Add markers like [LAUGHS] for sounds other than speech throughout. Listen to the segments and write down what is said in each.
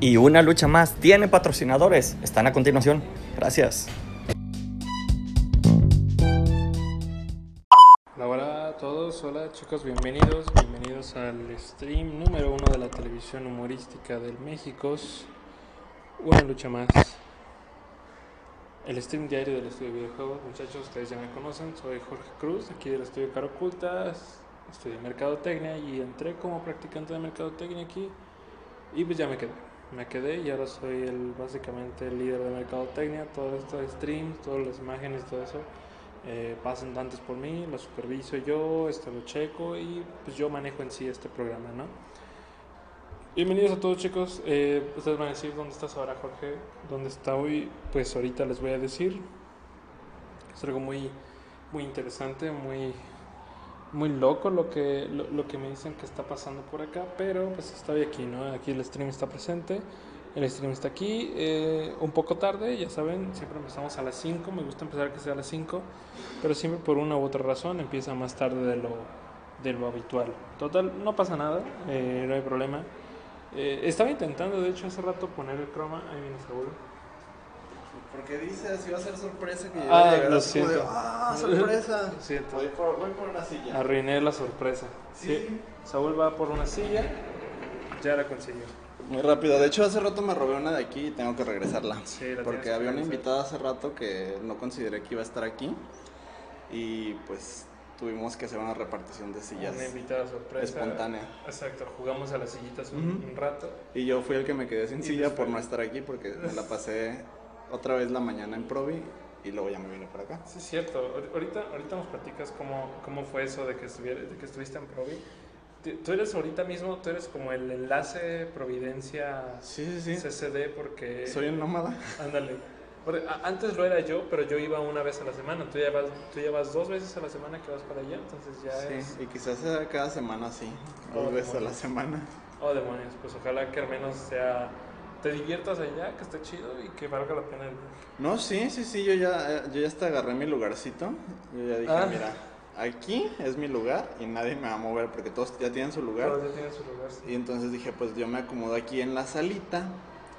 Y una lucha más tiene patrocinadores. Están a continuación. Gracias. Hola a todos, hola chicos, bienvenidos, bienvenidos al stream número uno de la televisión humorística del México. Una lucha más. El stream diario del estudio de videojuegos, muchachos, ustedes ya me conocen, soy Jorge Cruz, aquí del estudio Caro Ocultas, estudié Mercadotecnia y entré como practicante de Mercadotecnia aquí y pues ya me quedé. Me quedé y ahora soy el básicamente el líder de Mercadotecnia, todo esto de streams, todas las imágenes, todo eso eh, pasan antes por mí, lo superviso yo, esto lo checo y pues yo manejo en sí este programa, ¿no? Bienvenidos a todos chicos, eh, ustedes van a decir dónde estás ahora Jorge, dónde está hoy, pues ahorita les voy a decir, es algo muy, muy interesante, muy, muy loco lo que, lo, lo que me dicen que está pasando por acá, pero pues estoy aquí, ¿no? Aquí el stream está presente. El stream está aquí, eh, un poco tarde, ya saben, siempre empezamos a las 5, me gusta empezar que sea a las 5, pero siempre por una u otra razón empieza más tarde de lo, de lo habitual. Total, no pasa nada, eh, no hay problema. Eh, estaba intentando, de hecho, hace rato poner el croma, ahí viene Saúl. Porque dices, iba a ser sorpresa que yo Ah, lo de. ¡Ah, sorpresa! [LAUGHS] Lo siento. Voy por, voy por una silla. Arruiné la sorpresa. Sí. Saúl va por una silla, ya la consiguió. Muy rápido. De hecho, hace rato me robé una de aquí y tengo que regresarla. Sí, la porque que había una invitada hace rato que no consideré que iba a estar aquí. Y pues tuvimos que hacer una repartición de sillas. Una invitada sorpresa. espontánea. Exacto, jugamos a las sillitas un, rato. Y yo fui el que me quedé sin Y silla por no estar aquí porque me la pasé otra vez la mañana en Provi y luego ya me vine para acá. Sí, es cierto. Ahor- Ahorita, ahorita nos platicas cómo, cómo fue eso de que, de que estuviste en Provi. Tú- eres ahorita mismo, tú eres como el enlace Providencia Sí, sí, sí. CCD porque... Soy un nómada. Ándale. Porque a- Antes lo era yo, pero yo iba una vez a la semana. Tú ya vas, tú ya vas dos veces a la semana que vas para allá, entonces ya es... Sí, y quizás cada semana sí, Oh, dos veces a la demonios. semana. Oh, demonios, pues ojalá que al menos sea... Te diviertas allá, que esté chido y que valga la pena el. No, sí, sí, sí, yo ya, eh, yo ya hasta agarré mi lugarcito. Yo ya dije, Ah. mira, aquí es mi lugar y nadie me va a mover porque todos ya tienen su lugar. Todos ya tienen su lugar. sí. Y entonces dije, pues yo me acomodo aquí en la salita.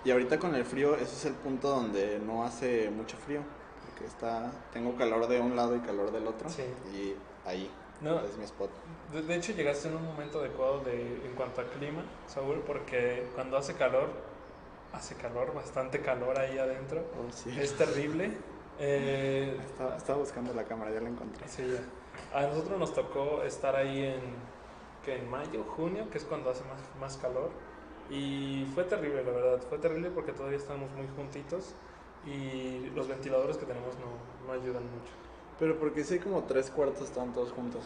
Y ahorita con el frío, ese es el punto donde no hace mucho frío. Porque está, tengo calor de un lado y calor del otro. Sí. Y ahí No, es mi spot. De, de hecho, llegaste en un momento adecuado de, en cuanto a clima, Saúl, porque cuando hace calor, hace calor, bastante calor ahí adentro. Oh, sí. Es terrible. Eh, Estaba, estaba buscando la cámara, ya la encontré. sí, ya. A nosotros nos tocó estar ahí en, que en mayo, junio, que es cuando hace más, más calor. Y fue terrible, la verdad. Fue terrible porque todavía estamos muy juntitos y los ventiladores que tenemos no, no ayudan mucho. Pero porque sí, como tres cuartos están todos juntos.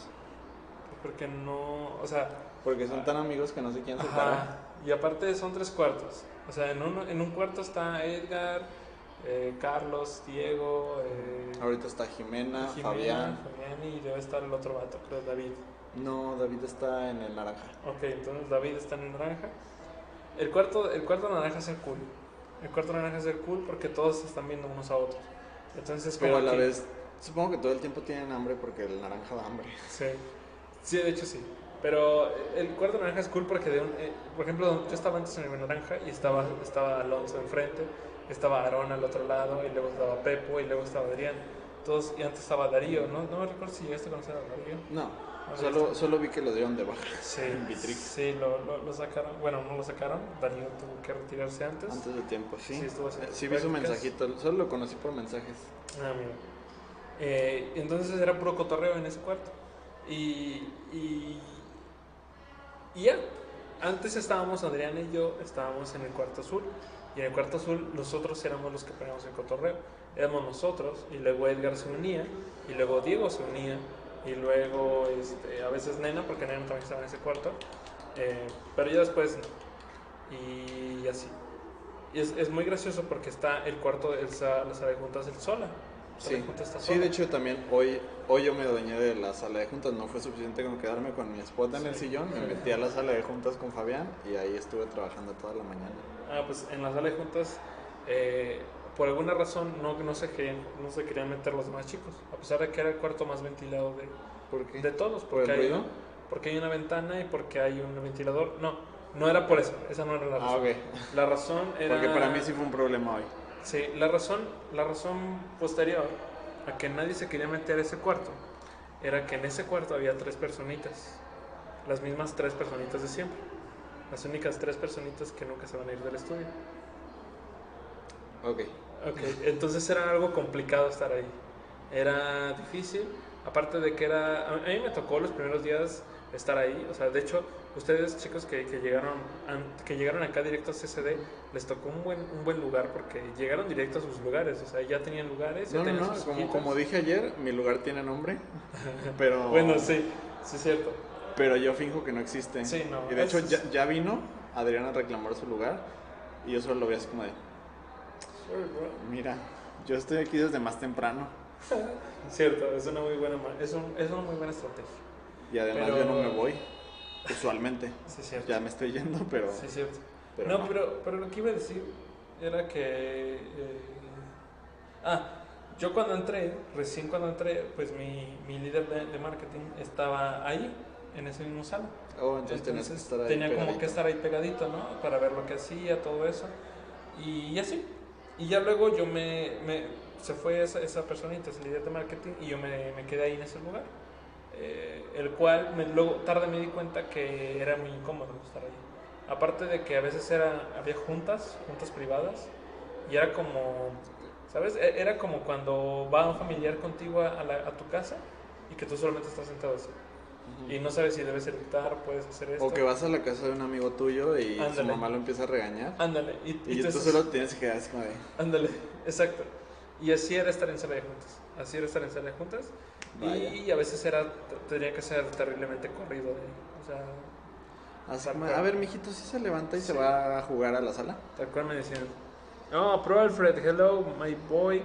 Porque no, o sea, Porque son tan amigos que no se quieren separar. Ajá. Y aparte son tres cuartos. O sea, en, uno, en un cuarto está Edgar, eh, Carlos, Diego, eh, Ahorita está Jimena, Jimena, Fabián. Fabián y debe estar el otro vato, creo David. No, David está en el naranja. Ok, entonces David está en el naranja. El cuarto, el cuarto naranja es el cool. El cuarto naranja es el cool porque todos están viendo unos a otros. Entonces, Pero como a la que- vez, supongo que todo el tiempo tienen hambre porque el naranja da hambre. Sí. Sí, de hecho sí. Pero el cuarto naranja es cool porque, de un- eh, por ejemplo, yo estaba antes en el naranja y estaba, estaba Alonso enfrente, estaba Aarón al otro lado, y luego estaba Pepo, y luego estaba Adrián. Todos, y antes estaba Darío, ¿no? No me recuerdo si llegaste a conocer a Darío. No, solo, solo vi que lo dieron de baja. [LAUGHS] Sí, sí lo, lo, lo sacaron. Bueno, no lo sacaron. Darío tuvo que retirarse antes. Antes de tiempo, sí. Sí, estuvo haciendo sí vi su mensajito, solo lo conocí por mensajes. Ah, mira. Eh, entonces era puro cotorreo en ese cuarto. Y, y, y ya. Antes estábamos, Adrián y yo, estábamos en el cuarto azul. Y en el cuarto azul nosotros éramos los que poníamos el cotorreo. Éramos nosotros. Y luego Edgar se unía. Y luego Diego se unía. Y luego este, a veces Nena, porque Nena también estaba en ese cuarto. Eh, pero ya después no. Y así. Y es, es muy gracioso porque está el cuarto, el, la sala de juntas, el sola. Sí, sí, de hecho también hoy, hoy yo me adueñé de la sala de juntas, no fue suficiente con quedarme con mi spot en el sillón, me metí a la sala de juntas con Fabián y ahí estuve trabajando toda la mañana. Ah, pues en la sala de juntas, eh, por alguna razón, no, no, se querían, no se querían meter los más chicos. A pesar de que era el cuarto más ventilado de, ¿Por qué? de todos. ¿Por el Porque hay, ruido? porque hay una ventana y porque hay un ventilador. No, No era por eso, esa no era la Ah, razón. ok. La razón era... Porque para mí sí fue un problema hoy. Sí, la razón, la razón posterior a que nadie se quería meter a ese cuarto era que en ese cuarto había tres personitas, las mismas tres personitas de siempre, las únicas tres personitas que nunca se van a ir del estudio. Ok. Ok, entonces era algo complicado estar ahí, era difícil, aparte de que era, a a mí me tocó los primeros días estar ahí, o sea, de hecho, ustedes chicos que, que llegaron que llegaron acá directo a CCD, les tocó un buen, un buen lugar porque llegaron directo a sus lugares, o sea, ya tenían lugares, ya No, no, tenían no. sus Como, como dije ayer, mi lugar tiene nombre. [LAUGHS] Pero. Bueno, sí, sí es cierto. Pero yo finjo que no existe. Sí, no, Y de hecho, es- ya, ya vino Adrián a reclamar su lugar. Y yo solo lo vi así como de: Sorry, bro. Mira, yo estoy aquí desde más temprano. [LAUGHS] Cierto, es una muy buena, es, un- es una muy buena estrategia. Y además Pero- yo no me voy. Usualmente. [LAUGHS] Sí cierto. Ya me estoy yendo, pero. Sí cierto. pero no, no. Pero, pero lo que iba a decir era que... eh, ah, yo cuando entré, recién cuando entré, pues mi, mi líder de, de marketing estaba ahí, en ese mismo salón. Oh, entonces, tenías que Entonces, estar ahí. tenía como que estar ahí pegadito, ¿no? Para ver lo que hacía, todo eso. Y así. Y ya luego yo me... me- se fue esa, esa personita, ese líder de marketing, y yo me, me quedé ahí en ese lugar. Eh, el cual me- luego tarde me di cuenta que era muy incómodo estar ahí. Aparte de que a veces era, había juntas, juntas privadas, y era como, ¿sabes? E- Era como cuando va un familiar contigo a, la- a tu casa y que tú solamente estás sentado así. Y no sabes si debes evitar, puedes hacer esto. O que vas a la casa de un amigo tuyo y su Ándale. mamá lo empieza a regañar. Ándale. Y, Y, tú solo tienes que quedar así como de. Ándale, exacto. Y así era estar en sala de juntas. Así era estar en sala de juntas. Vaya. Y a veces era, tenía que ser terriblemente corrido. O sea, Así cual. a ver, mijito, si se levanta y se Sí. va a jugar a la sala. tal cual me decían. Oh, Pro Alfred, hello, my boy.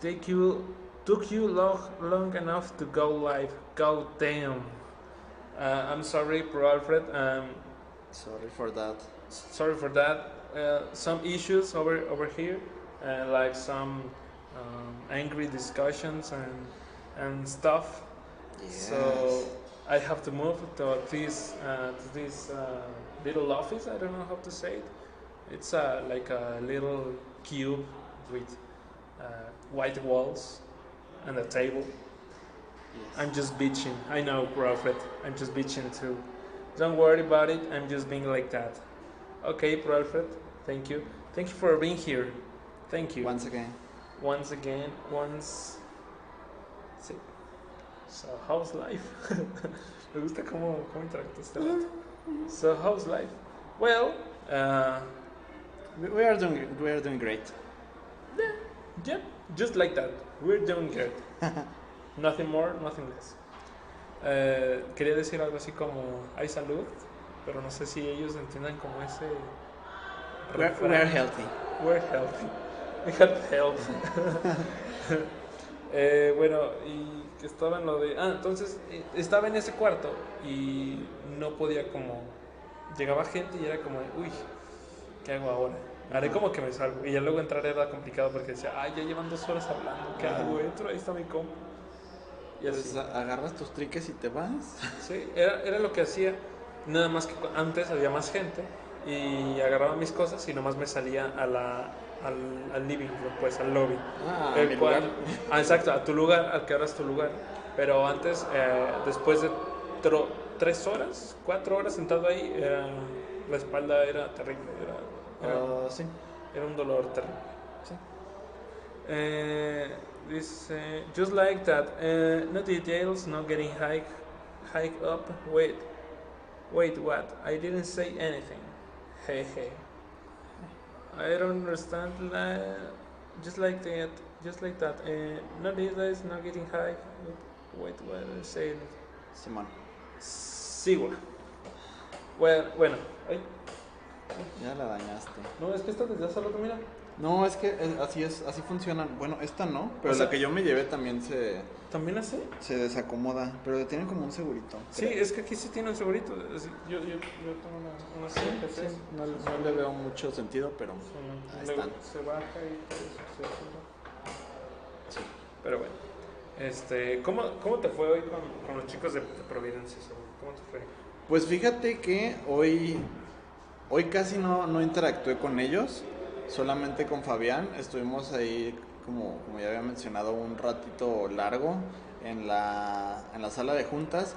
Take you, took you long, long enough to go live. God damn. Uh, I'm sorry, Pro Alfred. Um, Sorry for that. sorry for that. Uh, some issues over over here, uh, like some angry discussions and and stuff. So I have to move to this uh, to this uh, little office. I don't know how to say it. It's uh, like a little cube with uh, white walls and a table. Yes. I'm just bitching. I know, Prophet. I'm just bitching too. Don't worry about it. I'm just being like that. Okay, Prophet. Thank you. Thank you for being here. Thank you. Once again. Once again. Once. Sí. So, how's life? [LAUGHS] Me gusta cómo, cómo interactúa este vato. So, how's life? Well, uh, We- We are doing, we are doing great. yeah, just like that. We're doing good. [LAUGHS] nothing more, nothing less. Eh, quería decir algo así como hay salud, pero no sé si ellos entiendan como ese. We're, we're healthy. We're healthy. We have health. Eh, bueno, y que estaba en lo de. Ah, entonces eh, estaba en ese cuarto y no podía como. Llegaba gente y era como, uy, ¿qué hago ahora? Haré como que me salgo. Y ya luego entrar era complicado porque decía, ay, ya llevan dos horas hablando, ¿qué Ajá. hago? Entro, ahí está mi compa. Y Entonces así. agarras tus triques y te vas. [LAUGHS] Sí, era, era lo que hacía. Nada más que antes había más gente y agarraba mis cosas y nomás me salía a la, al, al living room, pues al lobby. Ah, El mi cual- lugar. [LAUGHS] Ah, exacto, a tu lugar, al que ahora es tu lugar. Pero antes, eh, después de tro- tres horas, cuatro horas sentado ahí, era- la espalda era terrible. Era, era, Ah, sí. era un dolor terrible. Sí. Eh, dice, just like that, eh, no details, no getting hike, hike up. Wait, wait, what? I didn't say anything. Hey. I don't understand. Just like that, just like that. Eh, no details, no getting high. Wait, what I say? Simón. Sigua. Bueno, bueno. Ay, Ya la dañaste. no, es que esta desde hace rato, mira. No, es que eh, así es, así funcionan. Bueno, esta no, pero O sea- la que yo me llevé también se, ¿También así? se desacomoda. Pero tienen como un segurito. Sí, creo. es que aquí sí tiene un segurito. Yo, yo, yo tengo una, una Sí, sí, no, no le veo mucho sentido, pero Ahí están. se baja y todo eso se sí. Pero bueno. Este, ¿cómo, ¿Cómo te fue hoy con, con los chicos de, de Providencia? ¿Cómo te fue? Pues fíjate que hoy hoy casi no, no interactué con ellos, solamente con Fabián. Estuvimos ahí, como, ya había mencionado, un ratito largo en la, en la sala de juntas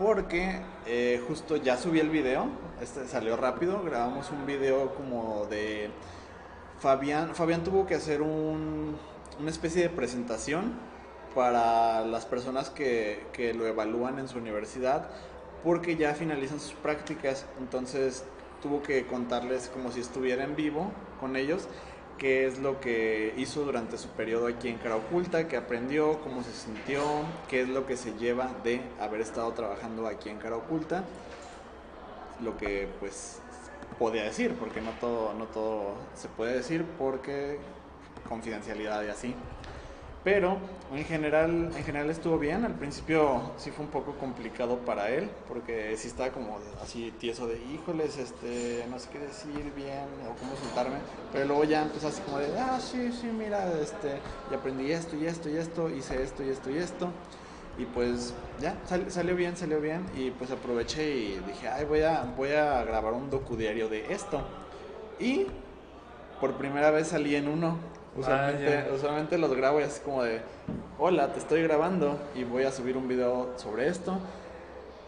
porque eh, justo ya subí el video, este salió rápido, grabamos un video como de Fabián, Fabián tuvo que hacer un, una especie de presentación para las personas que, que lo evalúan en su universidad porque ya finalizan sus prácticas, entonces tuvo que contarles como si estuviera en vivo con ellos qué es lo que hizo durante su periodo aquí en Cara Oculta, qué aprendió, cómo se sintió, qué es lo que se lleva de haber estado trabajando aquí en Cara Oculta, lo que pues podía decir, porque no todo, no todo se puede decir porque confidencialidad y así. Pero en general, en general estuvo bien. Al principio sí fue un poco complicado para él, porque sí estaba como así tieso de, híjoles, este, no sé qué decir bien o cómo soltarme. Pero luego ya empezó así como de, ah, sí, sí, mira, este, y aprendí esto y esto y esto, hice esto y esto y esto. Y pues ya, salió bien, salió bien. Y pues aproveché y dije, ay, voy a, voy a grabar un docudiario de esto. Y por primera vez salí en uno. Usualmente, usualmente los grabo y así como de, hola, te estoy grabando y voy a subir un video sobre esto.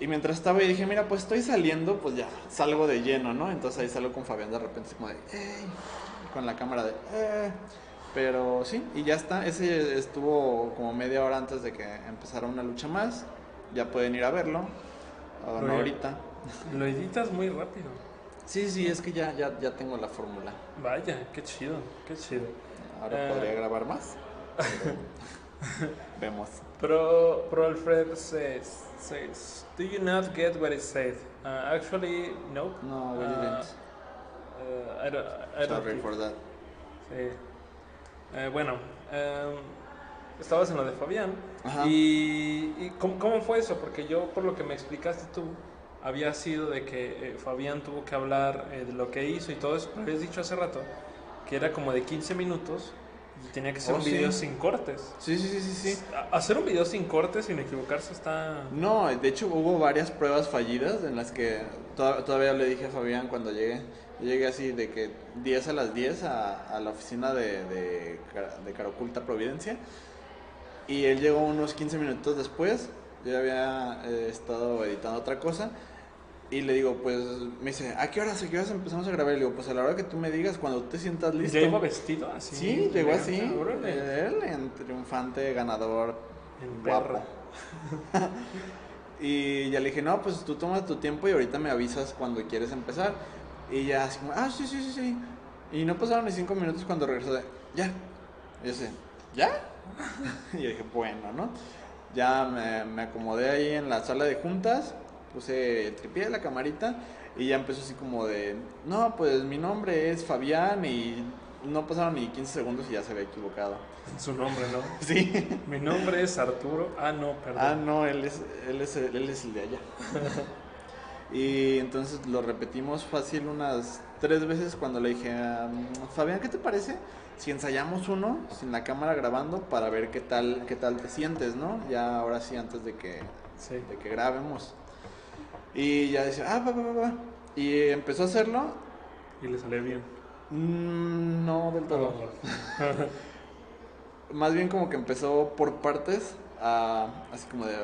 Y mientras estaba y dije, mira, pues estoy saliendo, pues ya, salgo de lleno, ¿no? Entonces ahí salgo con Fabián de repente, así como de, hey, con la cámara de, eh. Pero sí, y ya está. Ese estuvo como media hora antes de que empezara una lucha más. Ya pueden ir a verlo. O no ahorita. Lo editas muy rápido. Sí, sí, es que ya, ya, ya tengo la fórmula. Vaya, qué chido, qué chido. Ahora Eh. podría grabar más. [LAUGHS] Vemos. Pro, Pro Alfred says, says, Do you not get what it said? Uh, actually, no. No, we Uh, didn't. uh, I don't, I don't Sorry for that. Sí. Eh, bueno, em, estabas en lo de Fabián. Ajá. ¿Y, y cómo, cómo fue eso? Porque yo, por lo que me explicaste tú, había sido de que eh, Fabián tuvo que hablar eh, de lo que hizo y todo eso. Pero habías dicho hace rato que era como de 15 minutos y tenía que ser Oh, un sí. video sin cortes. Sí, sí, sí, sí, sí. Hacer un video sin cortes, sin equivocarse, está... No, de hecho hubo varias pruebas fallidas en las que to- todavía le dije a Fabián cuando llegué. Yo llegué así de que 10 a las 10 a, a la oficina de, de, de Caroculta Providencia. Y él llegó unos 15 minutos después. Yo ya había eh, estado editando otra cosa. Y le digo, pues, me dice, ¿a qué horas, a qué horas empezamos a grabar? Le digo, pues a la hora que tú me digas, cuando te sientas listo. ¿Ya iba vestido así? Sí, llegó así. Él, en triunfante, ganador, En guapo. [LAUGHS] y ya le dije, no, pues tú tomas tu tiempo y ahorita me avisas cuando quieres empezar. Y ya así como, ah, sí, sí, sí, sí. Y no pasaron ni cinco minutos cuando regresó de, ya. Y yo sé, ¿ya? [LAUGHS] y yo dije, bueno, ¿no? Ya me, me acomodé ahí en la sala de juntas, puse el tripié de la camarita y ya empezó así como de, no, pues mi nombre es Fabián y no pasaron ni 15 segundos y ya se había equivocado. Su nombre, ¿no? [LAUGHS] Sí. Mi nombre es Arturo. Ah, no, perdón. Ah, no, él es, él es, él es el de allá. [LAUGHS] y entonces lo repetimos fácil unas tres veces cuando le dije, Fabián, ¿qué te parece? Si ensayamos uno sin la cámara grabando para ver qué tal, qué tal te sientes, ¿no? Ya ahora sí, antes de que, Sí. de que grabemos. Y ya decía, ah, va, va, va, va. Y empezó a hacerlo. Y le sale bien. Mm, no del todo. [LAUGHS] más bien como que empezó por partes, a, así como de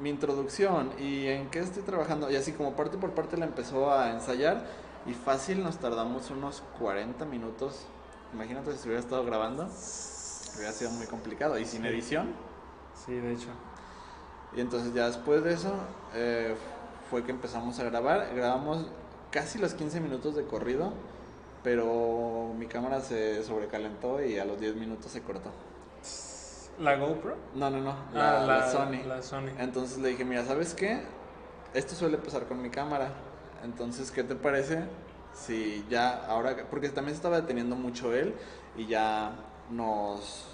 mi introducción y en qué estoy trabajando, y así como parte por parte la empezó a ensayar y fácil nos tardamos unos 40 minutos. Imagínate si se hubiera estado grabando, hubiera sido muy complicado y sin edición. Sí, de hecho. Y entonces ya después de eso eh, fue que empezamos a grabar. Grabamos casi los 15 minutos de corrido, pero mi cámara se sobrecalentó y a los 10 minutos se cortó. ¿La GoPro? No, no, no, Ah, la, la Sony. La Sony. Entonces le dije, mira, ¿sabes qué? Esto suele pasar con mi cámara. Entonces, ¿qué te parece si ya ahora, porque también se estaba deteniendo mucho él y ya nos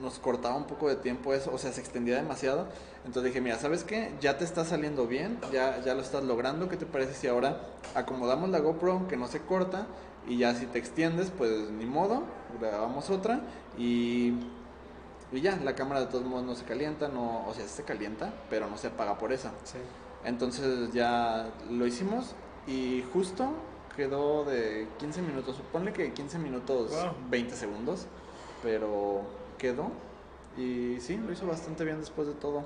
nos cortaba un poco de tiempo eso, o sea, se extendía demasiado. Entonces dije, mira, ¿sabes qué? Ya te está saliendo bien, ya, ya lo estás logrando. ¿Qué te parece si ahora acomodamos la GoPro que no se corta y ya si te extiendes, pues ni modo, grabamos otra y, y ya, la cámara de todos modos no se calienta, no, o sea, se calienta, pero no se apaga por eso. Sí. Entonces ya lo hicimos y justo quedó de 15 minutos. Ponle que 15 minutos, Wow. 20 segundos. Pero quedó. Y sí, lo hizo bastante bien después de todo.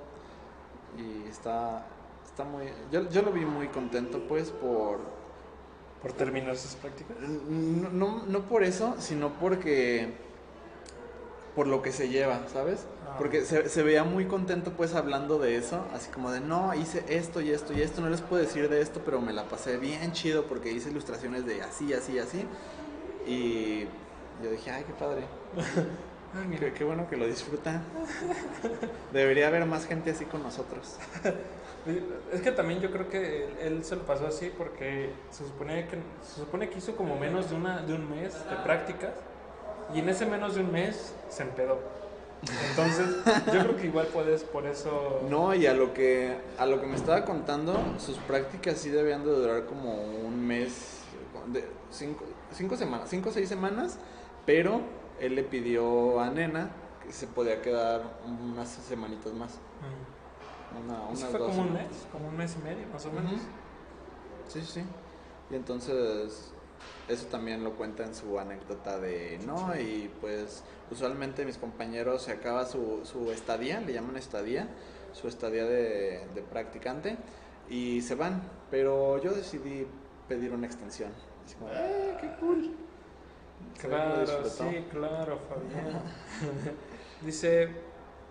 Y está, está muy... Yo, yo lo vi muy contento pues por... Por terminar sus prácticas. No, no, no por eso, sino porque... Por lo que se lleva, ¿sabes? Ah. Porque se, se veía muy contento pues hablando de eso, así como de, no, hice esto y esto y esto, no les puedo decir de esto, pero me la pasé bien chido porque hice ilustraciones de así, así, así. Y yo dije, ay, qué padre. [LAUGHS] Ah, mira. Qué, bueno que lo disfruta. [LAUGHS] Debería haber más gente así con nosotros. Es que también yo creo que él, él se lo pasó así porque se supone que se supone que hizo como menos de una de un mes de prácticas y en ese menos de un mes se empedó. Entonces, yo creo que igual puedes por eso No, y a lo que a lo que me estaba contando, sus prácticas sí debían de durar como un mes, de cinco, cinco semanas, cinco o seis semanas, pero él le pidió a Nena que se podía quedar unas semanitas más. Mm. Una, Eso unas fue dos como un mes, como un mes y medio más o menos. Ujú. Sí, sí, sí. Y entonces eso también lo cuenta en su anécdota de, ¿no? Y pues usualmente mis compañeros se acaba su, su estadía, le llaman estadía, su estadía de, de practicante y se van, pero yo decidí pedir una extensión. Así como, ¡eh, qué cool! Se ve que lo Claro, sí, claro, Fabián. [LAUGHS] Dice,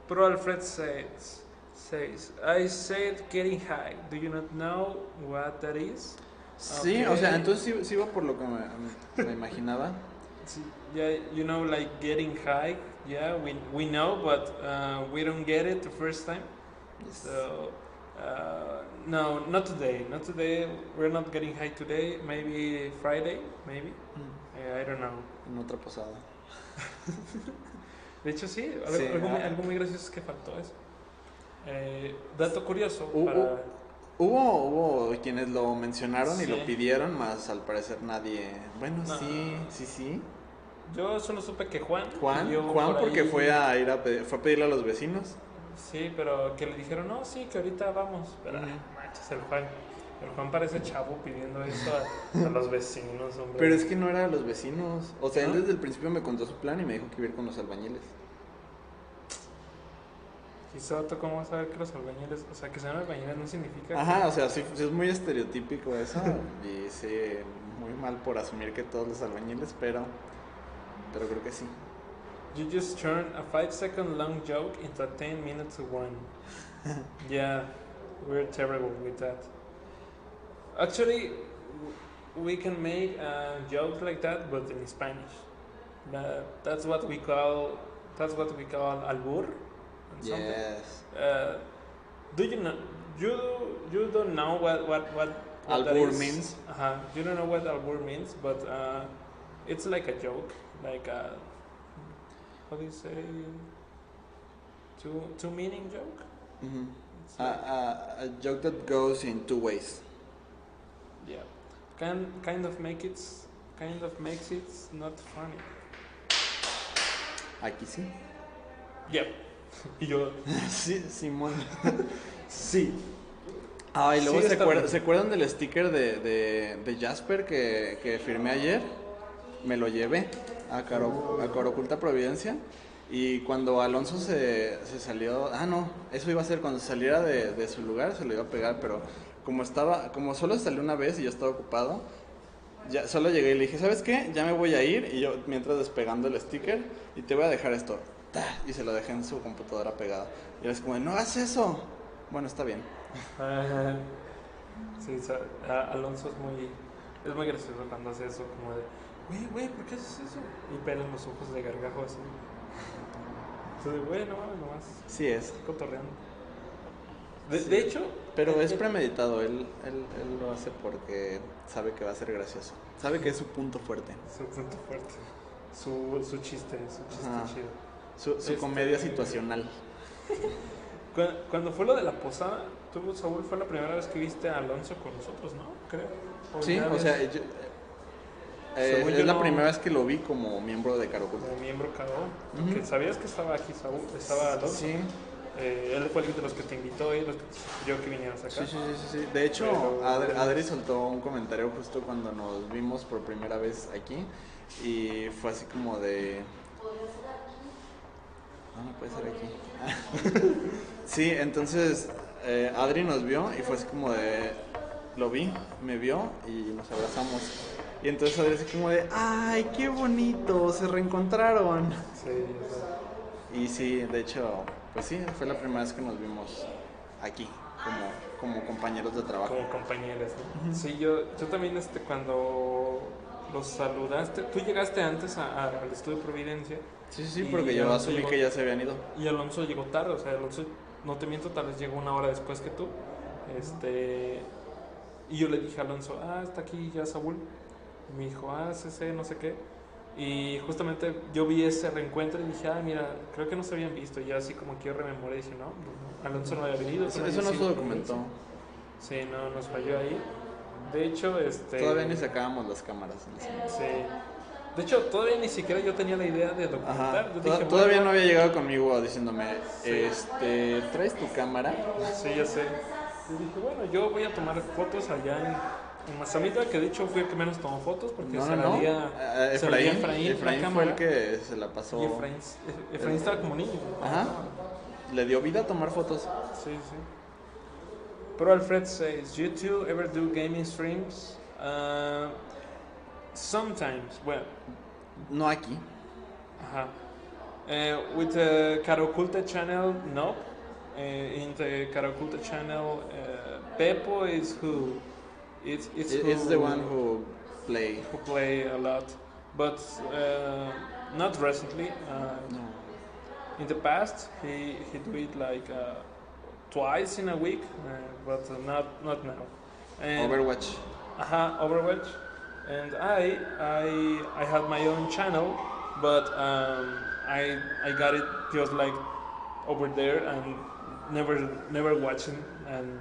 Pro Alfred says, says, I said getting high. Do you not know what that is? Sí, o sea, entonces sí, sí iba por lo que me, me imaginaba. Sí, Yeah, you know, like getting high. Yeah, we, we know, but uh, we don't get it the first time. So, uh, no, not today. Not today. We're not getting high today. Maybe Friday, maybe. Eh, I don't know. En otra posada. [LAUGHS] De hecho, sí, algo, Sí, algo, muy, ah. algo muy gracioso es que faltó eso. Eh, dato curioso. Uh, para- uh. Hubo, hubo quienes lo mencionaron y lo pidieron, más al parecer nadie. Bueno, No. sí, sí, sí. Yo solo supe que Juan. Juan, Juan por porque ahí- fue a ir a pedir, fue a pedirle a los vecinos. Sí, pero que le dijeron, no, sí, que ahorita vamos. Pero, manches, el Juan. El Juan parece chavo pidiendo eso a, a los vecinos, hombre. Pero es que no era a los vecinos. O sea, él desde el principio me contó su plan y me dijo que iba a ir con los albañiles. Kisoto, ¿cómo vas a ver que los albañiles, o sea, que sean albañiles no significa Ajá, o sea, sí, sí es muy estereotípico eso. [LAUGHS] y sí, muy mal por asumir que todos los albañiles, pero. Pero creo que sí. you just turn a 5 second long joke into a 10 minutes one. [LAUGHS] yeah, we're terrible with that. Actually, we can make a joke like that, but in Spanish. That, that's what we call that's what we call albur. and something. Yes. Uh, do you know? You you don't know what what what, Albur means? Uh-huh. You don't know what albur means, but uh, it's like a joke, like a how do you say? Two two meaning joke. Mhm. A, like- a joke that goes in two ways. Yeah, kind of make it kind of makes it not funny. Aquí sí. Yep. [LAUGHS] y yo [LAUGHS] Sí, Simón. [LAUGHS] sí. Ah, y Sí, luego se, acuerdan, bien. ¿se acuerdan del sticker de, de, de Jasper que, que firmé ayer? Me lo llevé a Caro, a Caro Oculta Providencia. Y cuando Alonso se, se salió, ah no, eso iba a ser cuando saliera de, de su lugar, se lo iba a pegar, pero como estaba, como solo salió una vez y yo estaba ocupado, ya solo llegué y le dije, ¿sabes qué? Ya me voy a ir y yo mientras despegando el sticker y te voy a dejar esto. Y se lo dejé en su computadora pegado. Y él es como, no hagas eso. Bueno, está bien. [LAUGHS] Sí, Alonso es muy, es muy gracioso cuando hace eso, como de, güey, güey, ¿por qué haces eso? Y pelan los ojos de gargajo así. [LAUGHS] Entonces, güey, no mames, nomás, Sí es. cotorreando. De, Sí. de hecho, Pero es premeditado, él, él, él lo hace porque sabe que va a ser gracioso. Sabe que es su punto fuerte. su punto fuerte, su, su chiste, su chiste Ajá. chido. Su, su Este- comedia situacional. [LAUGHS] Cu- Cuando fue lo de la posada, tú, Saúl, fue la primera vez que viste a Alonso con nosotros, ¿no? Creo. Sí, o sea, yo- eh, es yo la no- primera vez que lo vi como miembro de Caro como miembro. Que ¿Sabías que estaba aquí Saúl? Estaba Alonso. Sí, Eh, él fue el de los que te invitó y los que sugirió que vinieras acá. Sí, sí, sí, sí, sí. De hecho, Pero- Adri, Adri soltó un comentario justo cuando nos vimos por primera vez aquí y fue así como de... No, no puede ser aquí. [LAUGHS] sí, entonces eh, Adri nos vio y fue así como de... Lo vi, me vio y nos abrazamos. Y entonces Adri así como de... ¡Ay, qué bonito! Se reencontraron. Sí, sea, Y sí, de hecho, pues sí, fue la primera vez que nos vimos aquí, como, como compañeros de trabajo. como compañeros. ¿no? Sí, yo, yo también este, cuando los saludaste, tú llegaste antes a- a- al estudio Providencia Sí, sí, sí, porque yo asumí llegó- que ya se habían ido. y Alonso llegó tarde, o sea, Alonso, no te miento, tal vez llegó una hora después que tú. Este, y yo le dije a Alonso, ah, está aquí ya Saúl. Y me dijo, ah, sí, sí, no sé qué. Y justamente yo vi ese reencuentro y dije, ah, mira, creo que no se habían visto. Y ya así como que yo rememoré y dije, no, no, Alonso no había venido. Eso, no sí se documentó. Sí, no, nos falló ahí. De hecho, este... Todavía ni sacábamos las cámaras. en ese momento. Sí. De hecho, todavía ni siquiera yo tenía la idea de documentar. Ajá. Yo Toda- dije, todavía bueno, no había llegado conmigo diciéndome, Sí. este, ¿traes tu cámara? Sí, ya sé. Y dije, bueno, yo voy a tomar fotos allá en, en Mazamita, que de hecho fui el que menos tomó fotos porque No, se la no. di a- Eh, se la di a Efraín, Efraín, la Efraín fue el que se la pasó. Y Efraín, Efraín estaba como niño. Ajá. Le dio vida a tomar fotos. Sí, sí. Pro Alfred says, you two ever do gaming streams? Uh, sometimes, well, No aquí. uh-huh. Uh, with the Karaokulta channel, no. Uh, in the Karaokulta channel, uh, Beppo is who? It's, it's, It- who, the one who play. who play a lot, but uh, not recently. Uh, No. in the past, he he do it like uh, twice in a week, uh, but not not now. And, Overwatch. Aha, Overwatch. And I, I, I had my own channel, but um, I, I got it just like over there and never, never watching and,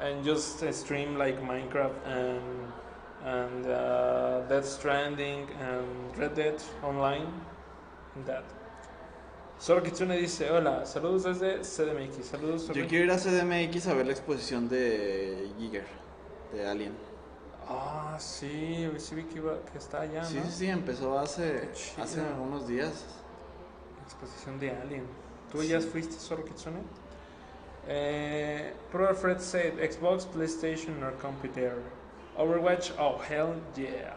and just stream like Minecraft and, and uh, Death Stranding and Red Dead Online and that. Solo Kitsune dice, hola, saludos desde CDMX, saludos. Yo quiero ir a CDMX a ver la exposición de Giger, de Alien. Ah, sí, sí vi que, iba, que está allá, Sí, ¿no? sí, sí, empezó hace, hace unos días. Exposición de Alien. ¿Tú Sí. ya fuiste solo Kitsune? Pro Alfred said Xbox, PlayStation, or computer. Overwatch? Oh hell yeah!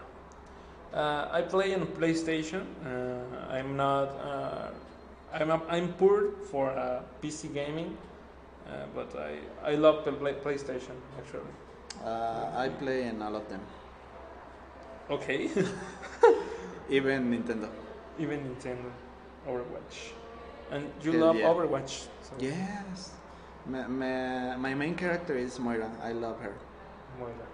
Uh, I play on PlayStation. Uh, I'm not. Uh, I'm I'm poor for uh, PC gaming, uh, but I I love the play, PlayStation actually. Uh, I play in all of them. Okay. [LAUGHS] Even Nintendo. Even Nintendo, Overwatch, and you Hell love yeah. Overwatch. So. Yes. My, my, my main character is Moira. I love her. Moira.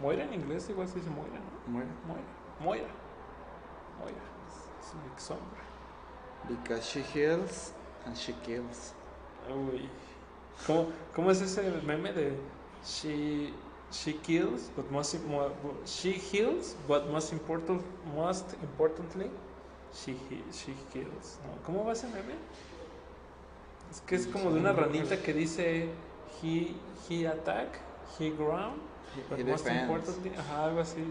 Moira en inglés igual se dice Moira, ¿no? Moira. Moira. Moira. Moira. Es, mi sombra. Because she heals and she kills. Uy. ¿Cómo, ¿Cómo es ese meme de she she kills but most she heals but most important most importantly she he- she kills. ¿no? ¿Cómo va ese meme? Es que es como de una ranita que dice he he attack, he ground, but He most importantly, ajá, algo así.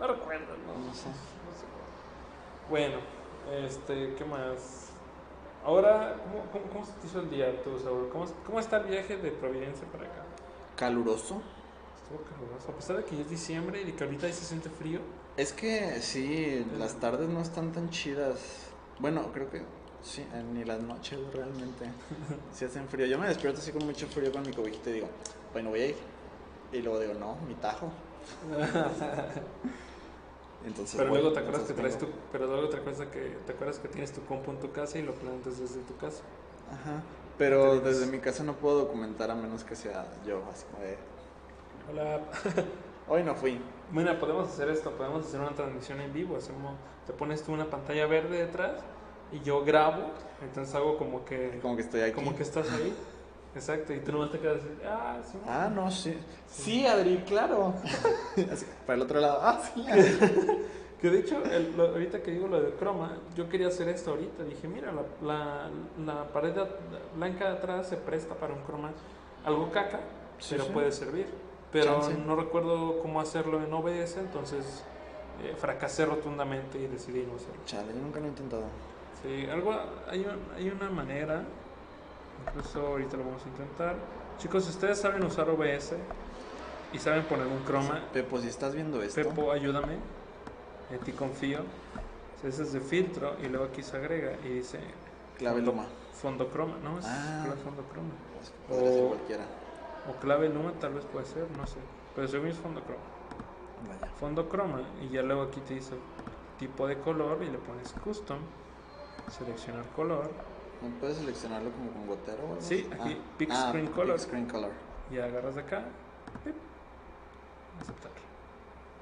No recuerdo, no, No sé. no sé. Bueno, este, ¿qué más? Ahora, ¿cómo, cómo, cómo se te hizo el día tú, Saúl? ¿Cómo, ¿Cómo está el viaje de Providencia para acá? Caluroso. Estuvo caluroso, a pesar de que ya es diciembre y de que ahorita ahí se siente frío. Es que sí, las tardes no están tan chidas. Bueno, creo que sí, ni las noches realmente. [LAUGHS] Si hacen frío. Yo me despierto así con mucho frío con mi cobijita y digo, bueno, voy a ir. Y luego digo, no, mi tajo. [LAUGHS] Entonces, pero luego te acuerdas que traes tu, pero luego te acuerdas que te acuerdas que tienes tu compu en tu casa y lo plantas desde tu casa. Ajá. Pero desde mi casa no puedo documentar a menos que sea yo, así como de, Hola. [LAUGHS] hoy no fui. Mira, podemos hacer esto, podemos hacer una transmisión en vivo, hacemos, te pones tú una pantalla verde detrás y yo grabo, entonces hago como que Como que estoy aquí. como que estás ahí. Exacto, y tú nomás te quedas así, ah, sí. Ah, no, sí. Sí, Adri, claro. [LAUGHS] Así, para el otro lado, ah, sí. [LAUGHS] Que de hecho, el- lo- ahorita que digo lo de croma, yo quería hacer esto ahorita. Dije, mira, la, la, la pared blanca de atrás se presta para un croma. Algo caca, Sí, pero sí. puede servir. Pero Chance. no recuerdo cómo hacerlo en OBS, entonces eh, fracasé rotundamente y decidí no hacerlo. Chale, yo nunca lo he intentado. Sí, algo, hay, un- hay una manera, incluso ahorita lo vamos a intentar. Chicos, si ustedes saben usar OBS y saben poner un croma, Pepo, si estás viendo esto, Pepo, ayúdame. En ti confío. Ese es de filtro y luego aquí se agrega y dice clave fondo, Luma. fondo croma, ¿no? Es Ah. clave fondo croma. Podría ser O- cualquiera. O clave Luma tal vez puede ser, no sé. Pero según es fondo croma. Vaya. Fondo croma y ya luego aquí te dice tipo de color y le pones custom. Seleccionar color ¿No puedes seleccionarlo como con gotero o algo Sí, aquí, Ah. Pick Ah, Screen Pick Color. Screen Color. y agarras de acá. pip, Aceptar.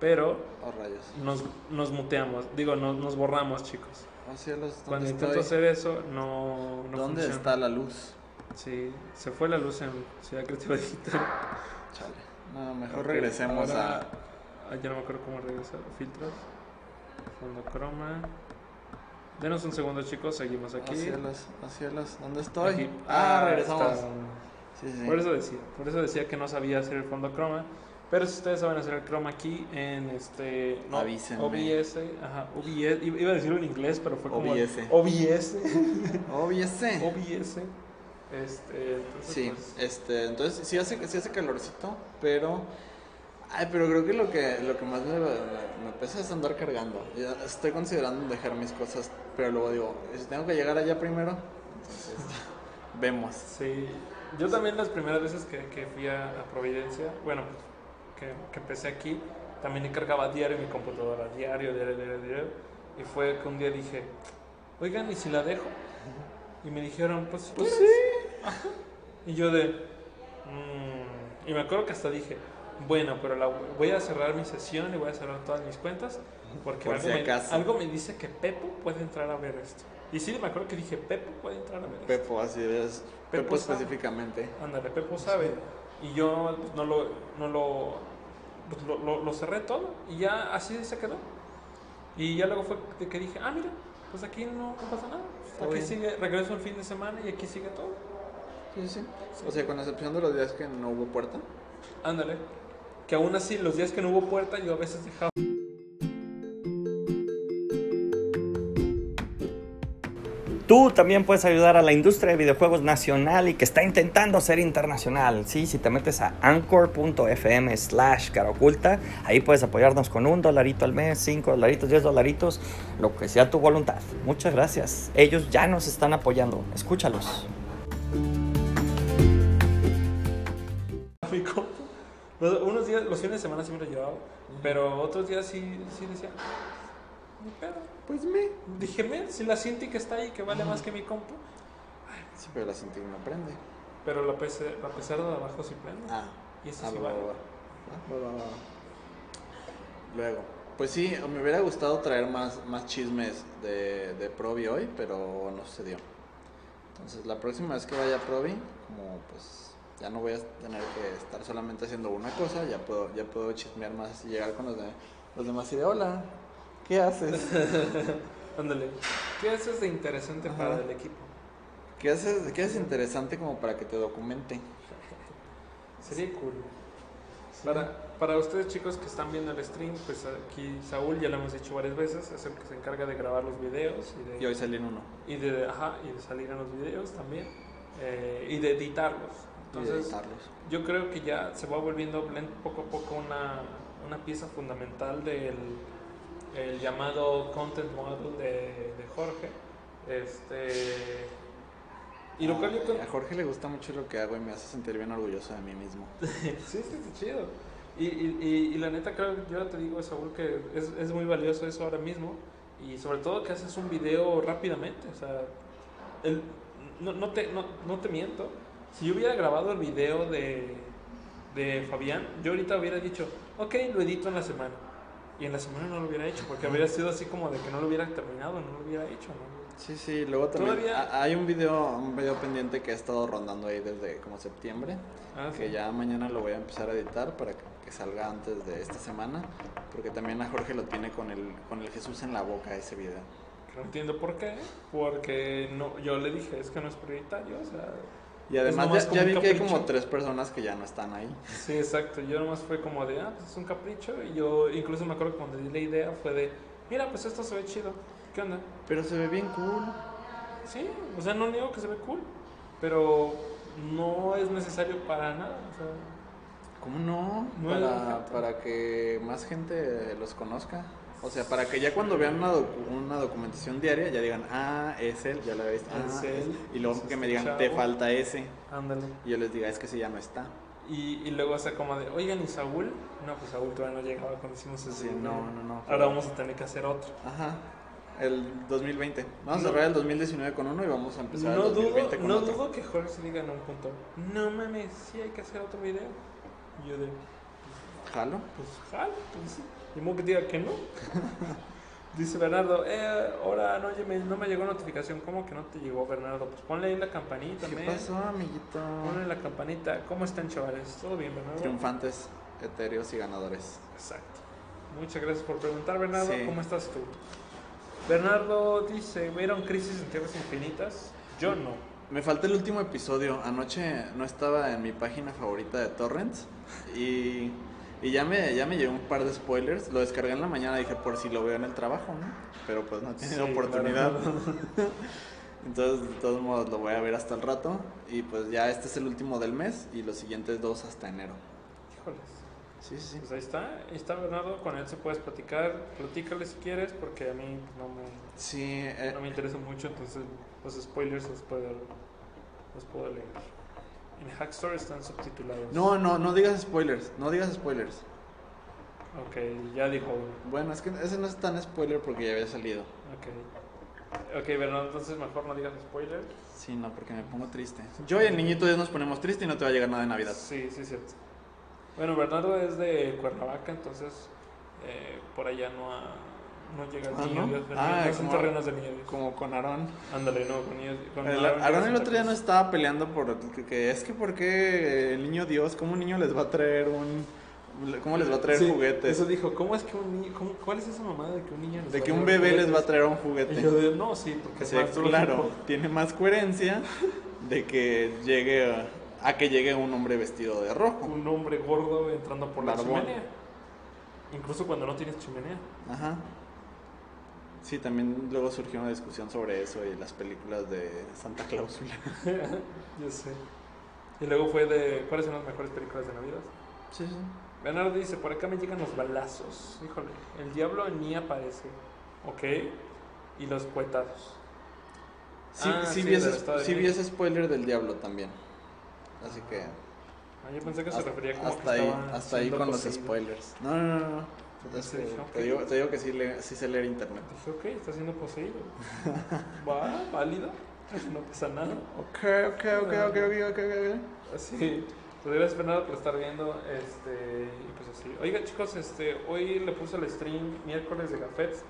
Pero Oh, rayos. nos, nos muteamos, digo, nos, nos borramos, chicos. Oh, cielos, Cuando ¿dónde intento estoy? hacer eso, no, no ¿Dónde funciona. está la luz? Sí, se fue la luz en Ciudad Creativa Digital. Chale. No, mejor regresemos ahora- a... ah, ya no me acuerdo cómo regresar. Filtros. Fondo croma. Denos un segundo, chicos. Seguimos aquí. cielos, oh, cielos, ¿dónde estoy? Aquí. Ah, Ah, regresamos. Sí, sí. Por eso decía, por eso decía que no sabía hacer el fondo croma. Pero si ustedes saben hacer el croma aquí en este no, Avísenme. OBS, ajá, OBS, iba iba a decirlo en inglés, pero fue como OBS. OBS, [LAUGHS] OBS. OBS. Este, entonces Sí, pues, este, entonces sí hace, sí hace calorcito, pero... Ay, pero creo que lo que, lo que más me, me pesa es andar cargando. Ya estoy considerando dejar mis cosas, pero luego digo, si tengo que llegar allá primero, entonces [LAUGHS] vemos. Sí, yo también las primeras veces que, que fui a, a Providencia, bueno, pues, que, que empecé aquí, también cargaba diario mi computadora, diario, diario, diario, diario. Y fue que un día dije, oigan, ¿y si la dejo? Y me dijeron, pues, pues sí. Ajá. Y yo de, "Mm". y me acuerdo que hasta dije, bueno, pero la, voy a cerrar mi sesión y voy a cerrar todas mis cuentas, porque Por algo, si me, acaso. algo me dice que Pepo puede entrar a ver esto. Y sí, me acuerdo que dije, Pepo puede entrar a ver esto. Pepo, así es. Pepo Pepo específicamente. Ándale, Pepo sabe. Y yo pues, no lo, no lo, pues, lo, lo- lo cerré todo y ya así se quedó. Y ya luego fue de que dije, ah, mira, pues aquí no, no pasa nada. Aquí sigue, regreso el fin de semana y aquí sigue todo. Sí, sí. O sea, con excepción de los días que no hubo puerta. Ándale. Que aún así, los días que no hubo puerta, yo a veces dejaba. Tú también puedes ayudar a la industria de videojuegos nacional y que está intentando ser internacional. Sí, si te metes a anchor.fm slash cara oculta, ahí puedes apoyarnos con un dolarito al mes, cinco dolaritos, diez dolaritos, lo que sea tu voluntad. Muchas gracias. Ellos ya nos están apoyando. Escúchalos. Días, los fines de semana sí me lo llevaba, pero otros días sí, sí decía, ni pedo. Pues me. Dije, "Men, si la Cinti que está ahí, que vale más que mi compu, Sí, pero la sentí no prende. pero la, PC, la PC de abajo sí prende. Ah. Y eso ah, sí va, vale. va, va. Ah, va, va, va. Luego. Pues sí, me hubiera gustado traer más, más chismes de, de Provi hoy, pero no sucedió. Entonces, la próxima vez que vaya a Provi, como pues ya no voy a tener que estar solamente haciendo una cosa, ya puedo, ya puedo chismear más y llegar con los, de, los demás y de hola, ¿qué haces? [LAUGHS] Ándale. ¿Qué haces de interesante Ajá. para el equipo? ¿Qué haces, ¿Qué haces interesante como para que te documente? [LAUGHS] Sería cool. Para, para ustedes chicos que están viendo el stream, pues aquí Saúl, ya lo hemos dicho varias veces, es el que se encarga de grabar los videos y de, Y hoy salí en uno. y de, ajá, y de salir en los videos también eh, y de editarlos. Entonces, yo creo que ya se va volviendo Blend poco a poco una, una pieza fundamental del el llamado content model de, de Jorge. Este, y lo cual yo A Jorge le gusta mucho lo que hago y me hace sentir bien orgulloso de mí mismo. [LAUGHS] Sí, sí, está chido. Y, y, y, y la neta, creo, yo te digo, Saúl, que es, es muy valioso eso ahora mismo. Y sobre todo que haces un video rápidamente. O sea, el- no, no, te, no, no te miento. Si yo hubiera grabado el video de, de Fabián, yo ahorita hubiera dicho, ok, lo edito en la semana. Y en la semana no lo hubiera hecho, porque habría sido así como de que no lo hubiera terminado, no lo hubiera hecho. ¿no? Sí, sí, luego también Todavía- ha- hay un video, un video pendiente que he estado rondando ahí desde como septiembre, Ah, que sí. ya mañana lo voy a empezar a editar para que que salga antes de esta semana, porque también a Jorge lo tiene con el, con el Jesús en la boca ese video. No entiendo por qué, porque no, yo le dije, es que no es prioritario, o sea... Y además ya, ya vi que hay como tres personas que ya no están ahí. Sí, exacto, yo nomás fue como de, ah, pues es un capricho, y yo incluso me acuerdo que cuando di la idea fue de, mira, pues esto se ve chido, ¿qué onda? Pero se ve bien cool. Sí, o sea, no niego que se ve cool, pero no es necesario para nada, o sea... ¿Cómo no? No para, para que más gente los conozca. O sea, para que ya cuando vean una, docu- una documentación diaria ya digan, ah, es él, ya lo había visto. Es ah, él, Y luego es que me este digan, te chavo". falta ese. Ándale. Y yo les diga, es que ese ya no está. Y, y luego hace como de, oigan, ¿y Saúl? No, pues Saúl todavía no llegaba cuando hicimos ese Sí, no, no, no. Ahora vamos a tener que hacer otro. Ajá. El 2020. Vamos No. a cerrar el 2019 con uno y vamos a empezar No el 2020 dudo, con no otro. dudo que Jorge se diga en un punto, no mames, sí hay que hacer otro video. Y yo de, Jalo. pues jal, pues sí. Y modo que diga que no. [LAUGHS] Dice Bernardo, eh, ahora no, me- no me llegó notificación. ¿Cómo que no te llegó, Bernardo? Pues ponle ahí la campanita, ¿Qué pasó, amiguito? Ponle la campanita. ¿Cómo están, chavales? ¿Todo bien, Bernardo? Triunfantes, etéreos y ganadores. Exacto. Muchas gracias por preguntar, Bernardo. Sí. ¿Cómo estás tú? Bernardo dice, ¿vieron Crisis en Tierras Infinitas? Yo no. Me falta el último episodio. Anoche no estaba en mi página favorita de Torrents y, y ya, me, ya me llegó un par de spoilers. Lo descargué en la mañana, dije por si lo veo en el trabajo, ¿no? Pero pues no he tenido Sí, oportunidad. claro. [LAUGHS] Entonces, de todos modos, lo voy a ver hasta el rato. Y pues ya este es el último del mes y los siguientes dos hasta enero. Híjoles. Sí, sí, sí. Pues ahí está, ahí está Bernardo, con él se puedes platicar, platícale si quieres, porque a mí no me, Sí, eh, no me interesa mucho, entonces los spoilers los puedo, los puedo leer. En Hackstore están subtitulados. no, no, no digas spoilers. No digas spoilers. Ok, ya dijo. Bueno, es que ese no es tan spoiler porque ya había salido. Ok. Ok, Bernardo, entonces mejor no digas spoilers. Sí, no, porque me pongo triste. Yo y el niñito Dios nos ponemos triste y no te va a llegar nada de Navidad. Sí, sí, cierto. Bueno, Bernardo es de Cuernavaca, entonces eh, por allá no, ha- no llega el Ah, niño ¿no? Dios. Ah, en como- terrenos de niño Dios. Como con Aarón. Ándale, no, con niños. Con El- Aaron Aarón el otro día no estaba peleando por que, que es que porque el niño Dios, ¿cómo un niño les va a traer un cómo les va a traer Sí, juguetes? Eso dijo, ¿cómo es que un niño, cómo- cuál es esa mamada de que un niño les De va que un bebé les va a traer un Y juguete. yo no, sí, porque es Sí, más claro, lógico. tiene más coherencia de que llegue a, a que llegue un hombre vestido de rojo. Un hombre gordo entrando por la chimenea. Incluso cuando no tienes chimenea. Ajá. Sí, también luego surgió una discusión sobre eso y las películas de Santa Clausula. [LAUGHS] Yo sé. Y luego fue de, ¿cuáles son las mejores películas de Navidad? Sí, sí. Bernardo dice, por acá me llegan los balazos. Híjole, el diablo ni aparece. ¿Ok? Y los cuetados. Sí, Ah, sí, sí, vi ese, sí vi ese spoiler del diablo también. Así que Ah, yo pensé que se hasta, refería como hasta que ahí, hasta ahí con los poseído. spoilers. No, no, no, no. Te, digo, te digo que sí, le, sí sé leer internet. Dije, ok, está siendo poseído. [LAUGHS] Va, válido. [LAUGHS] No pasa nada. Ok, ok, ok, ok, ok, ok, ok. Así. Pues gracias Bernardo por estar viendo. Este, y pues así. Oiga chicos, este, hoy le puse el stream miércoles de gafetes.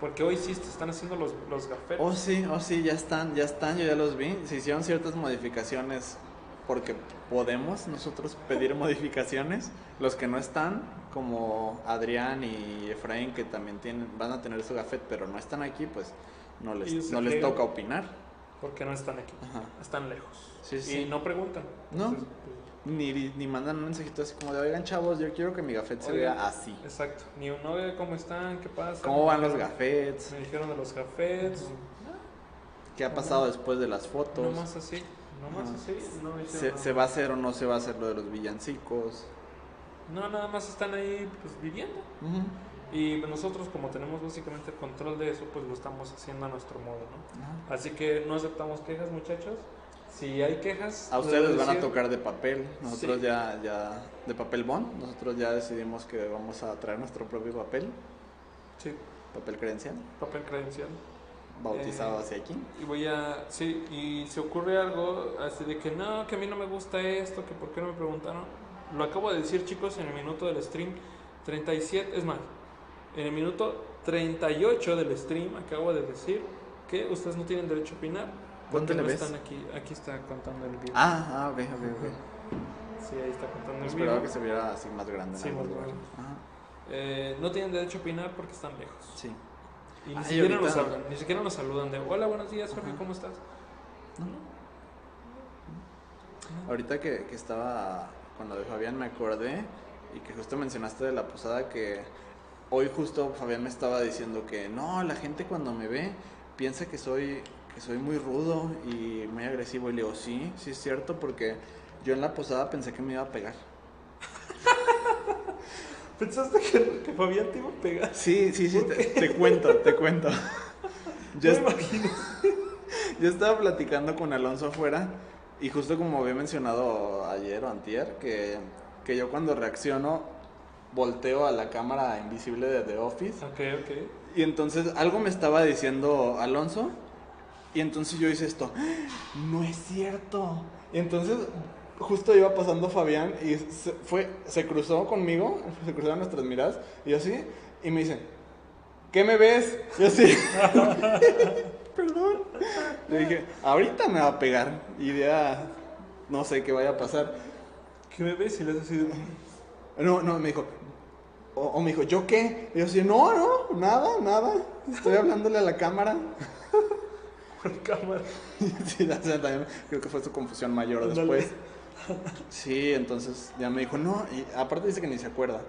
Porque hoy sí están haciendo los, los gafetes. Oh, sí, oh, sí, ya están, ya están, yo ya los vi. Se hicieron ciertas modificaciones porque podemos nosotros pedir [LAUGHS] modificaciones. Los que no están, como Adrián y Efraín, que también tienen, van a tener su gafet, pero no están aquí, pues no les, no les toca opinar. Porque no están aquí. Ajá. Están lejos. Sí, Y sí. no preguntan. No. Entonces, pues, Ni, ni mandan un mensajito así como de, oigan chavos, yo quiero que mi gafet se vea así. exacto. Ni un novio, ¿cómo están? ¿Qué pasa? ¿Cómo van los gafets? Me dijeron de los gafetes. ¿Qué ha pasado después de las fotos? No más así. No más así. No, ¿Se. ¿Se va a hacer o no se va a hacer lo de los villancicos? No, nada más están ahí pues, viviendo. Ujú. Y nosotros como tenemos básicamente el control de eso, pues lo estamos haciendo a nuestro modo, ¿no? Así que no aceptamos quejas, muchachos. Si hay quejas... A ustedes van a tocar de papel, nosotros Sí. ya, ya, de papel bond, nosotros ya decidimos que vamos a traer nuestro propio papel, Sí, papel credencial, papel credencial. bautizado Eh, hacia aquí. Y voy a... Sí, y si ocurre algo así de que no, que a mí no me gusta esto, que por qué no me preguntaron. Lo acabo de decir, chicos, en el minuto del stream 37, es más, en el minuto 38 del stream acabo de decir que ustedes no tienen derecho a opinar. ¿Dónde porque le no ves? están aquí, aquí está contando el video. Ah, ah, ok, ok, ok. Sí, ahí está contando en Esperaba que se viera así más grande. Sí, más grande. Eh, no tienen derecho a opinar porque están lejos. Sí. Y ni Ay, siquiera nos hablan, ni siquiera nos saludan de hola, buenos días, Jorge, Ajá. ¿cómo estás? Ahorita que, que estaba con lo de Fabián me acordé y que justo mencionaste de la posada que hoy justo Fabián me estaba diciendo que no, la gente cuando me ve piensa que soy que soy muy rudo y muy agresivo y le digo, sí, sí es cierto porque yo en la posada pensé que me iba a pegar. [LAUGHS] ¿Pensaste que, que Fabián te iba a pegar? Sí, sí, sí, te, te cuento, te cuento. [LAUGHS] Est- [LAUGHS] yo estaba platicando con Alonso afuera y justo como había mencionado ayer o antier, que, que yo cuando reacciono volteo a la cámara invisible de The Office Ok, ok. y entonces algo me estaba diciendo Alonso y entonces yo hice esto, no es cierto. Y entonces justo iba pasando Fabián y se, fue, se cruzó conmigo, se cruzaron nuestras miradas y yo así, y me dice, ¿qué me ves? Yo así, [LAUGHS] perdón. Le dije, ahorita me va a pegar y ya no sé qué vaya a pasar. ¿Qué me ves? Y le has así de... No, no, me dijo, o, o me dijo, ¿yo qué? Y yo así, no, no, nada, nada, estoy hablándole a la cámara. [LAUGHS] Por cámara. [LAUGHS] Sí, también creo que fue su confusión mayor después. [LAUGHS] Sí, entonces ya me dijo, no, y aparte dice que ni se acuerda.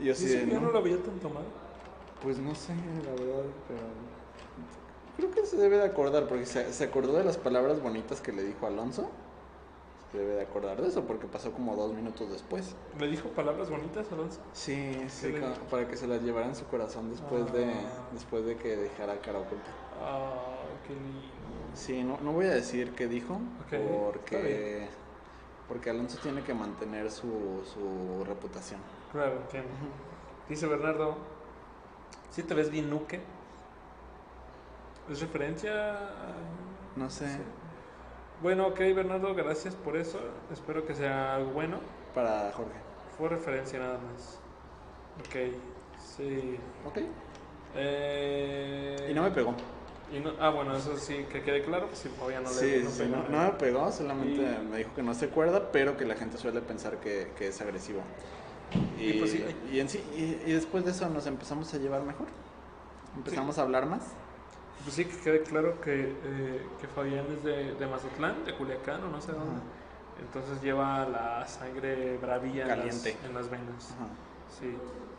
Y yo sí, ya no, no lo había tan tomado. pues no sé, la verdad, pero creo que se debe de acordar, porque se, se acordó de las palabras bonitas que le dijo Alonso. Se debe de acordar de eso, porque pasó como dos minutos después. ¿Le dijo palabras bonitas, Alonso? Sí, sí, para que se las llevara en su corazón después de Ah. después de que dejara cara oculta. Ah, qué lindo. Sí, no, no voy a decir qué dijo, Ok, está porque, porque Alonso tiene que mantener su, su reputación. Claro, entiendo. Dice Bernardo, si te ves bien nuque. ¿Es referencia? No sé, Sí. Bueno, ok, Bernardo, gracias por eso. Espero que sea algo bueno. para Jorge. Fue referencia nada más. Ok, sí. Ok. Eh, Y no me pegó. y no- ah, bueno, eso sí, que quede claro. Pues sí, todavía no le Sí, no sí, pegó, no, ¿eh? no me pegó, solamente Y- me dijo que no se acuerda, pero que la gente suele pensar que, que es agresivo. Y, Y pues sí, y en sí, y después de eso nos empezamos a llevar mejor. Empezamos a hablar más. Pues sí, que quede claro que, eh, que Fabián es de, de Mazatlán, de Culiacán o no sé dónde. Ajá. Entonces lleva la sangre bravía en las, Caliente. en las venas. Ajá. Sí,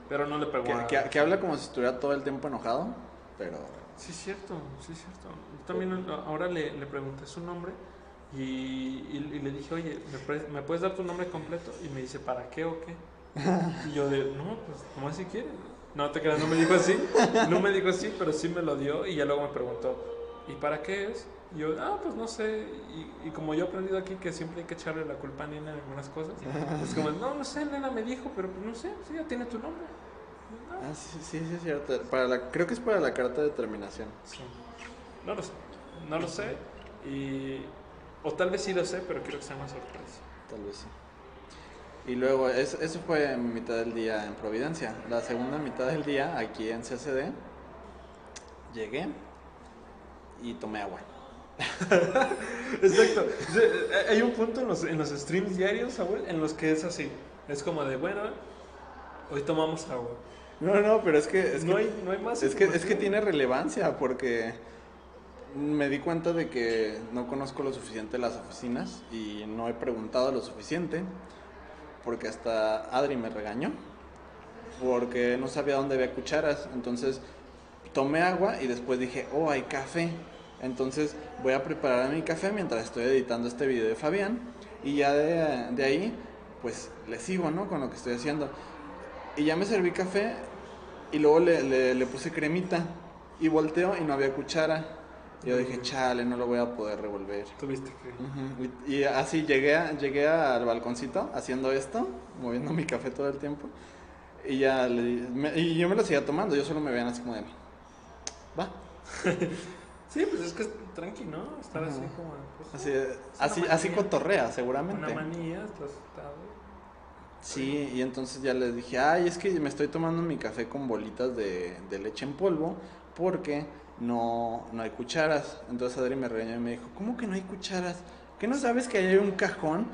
pero no le pegó Que, a... que- que habla como si estuviera todo el tiempo enojado, pero Sí, es cierto, sí, es cierto. Yo también ahora le, le pregunté su nombre y, y- y le dije, oye, ¿me, pre- ¿me puedes dar tu nombre completo? Y me dice, ¿para qué o qué? [LAUGHS] Y yo de, no, pues, como si quieres. No te creas, no me dijo así, no me dijo así, pero sí me lo dio y ya luego me preguntó, ¿y para qué es? Y yo, ah, pues no sé. Y, y como yo he aprendido aquí que siempre hay que echarle la culpa a Nena en algunas cosas, es como, no, no sé, Nena me dijo, pero pues no sé, sí, ya tiene tu nombre. Ah, Ah, sí, sí, sí, es cierto. Para la, creo que es para la carta de terminación. Sí. No lo sé. No lo sé. Y. O tal vez sí lo sé, pero quiero que sea una sorpresa. Tal vez sí. Y luego, es- eso fue mi mitad del día en Providencia. La segunda mitad del día, aquí en CCD, llegué y tomé agua. [LAUGHS] Exacto. Hay un punto en los, en los streams diarios, Saúl, en los que es así. Es como de, bueno, hoy tomamos agua. No, no, pero es que... Es no, que, hay, no hay más. es que, es que tiene relevancia porque me di cuenta de que no conozco lo suficiente las oficinas y no he preguntado lo suficiente porque hasta Adri me regañó porque no sabía dónde había cucharas. Entonces tomé agua y después dije, oh, hay café. Entonces voy a preparar mi café mientras estoy editando este video de Fabián y ya de, ahí pues le sigo, ¿no? Con lo que estoy haciendo. Y ya me serví café y luego le puse cremita y volteo y no había cuchara. Yo dije, chale, no lo voy a poder revolver. Tuviste que. Ujú, Y, y así llegué, a- llegué al balconcito haciendo esto, moviendo mi café todo el tiempo. Y ya le di- me- y yo me lo seguía tomando, yo solo me veían así como de, va. [LAUGHS] Sí, pues es que es tranqui, ¿no? Estar así como. pues, Así, así, una así manía. cotorrea, Una seguramente. manía, estás. está- Sí, y entonces ya les dije, ay, es que me estoy tomando mi café con bolitas de, de leche en polvo porque no, no hay cucharas. Entonces Adri me regañó y me dijo, ¿cómo que no hay cucharas? ¿Qué no sabes que ahí hay un cajón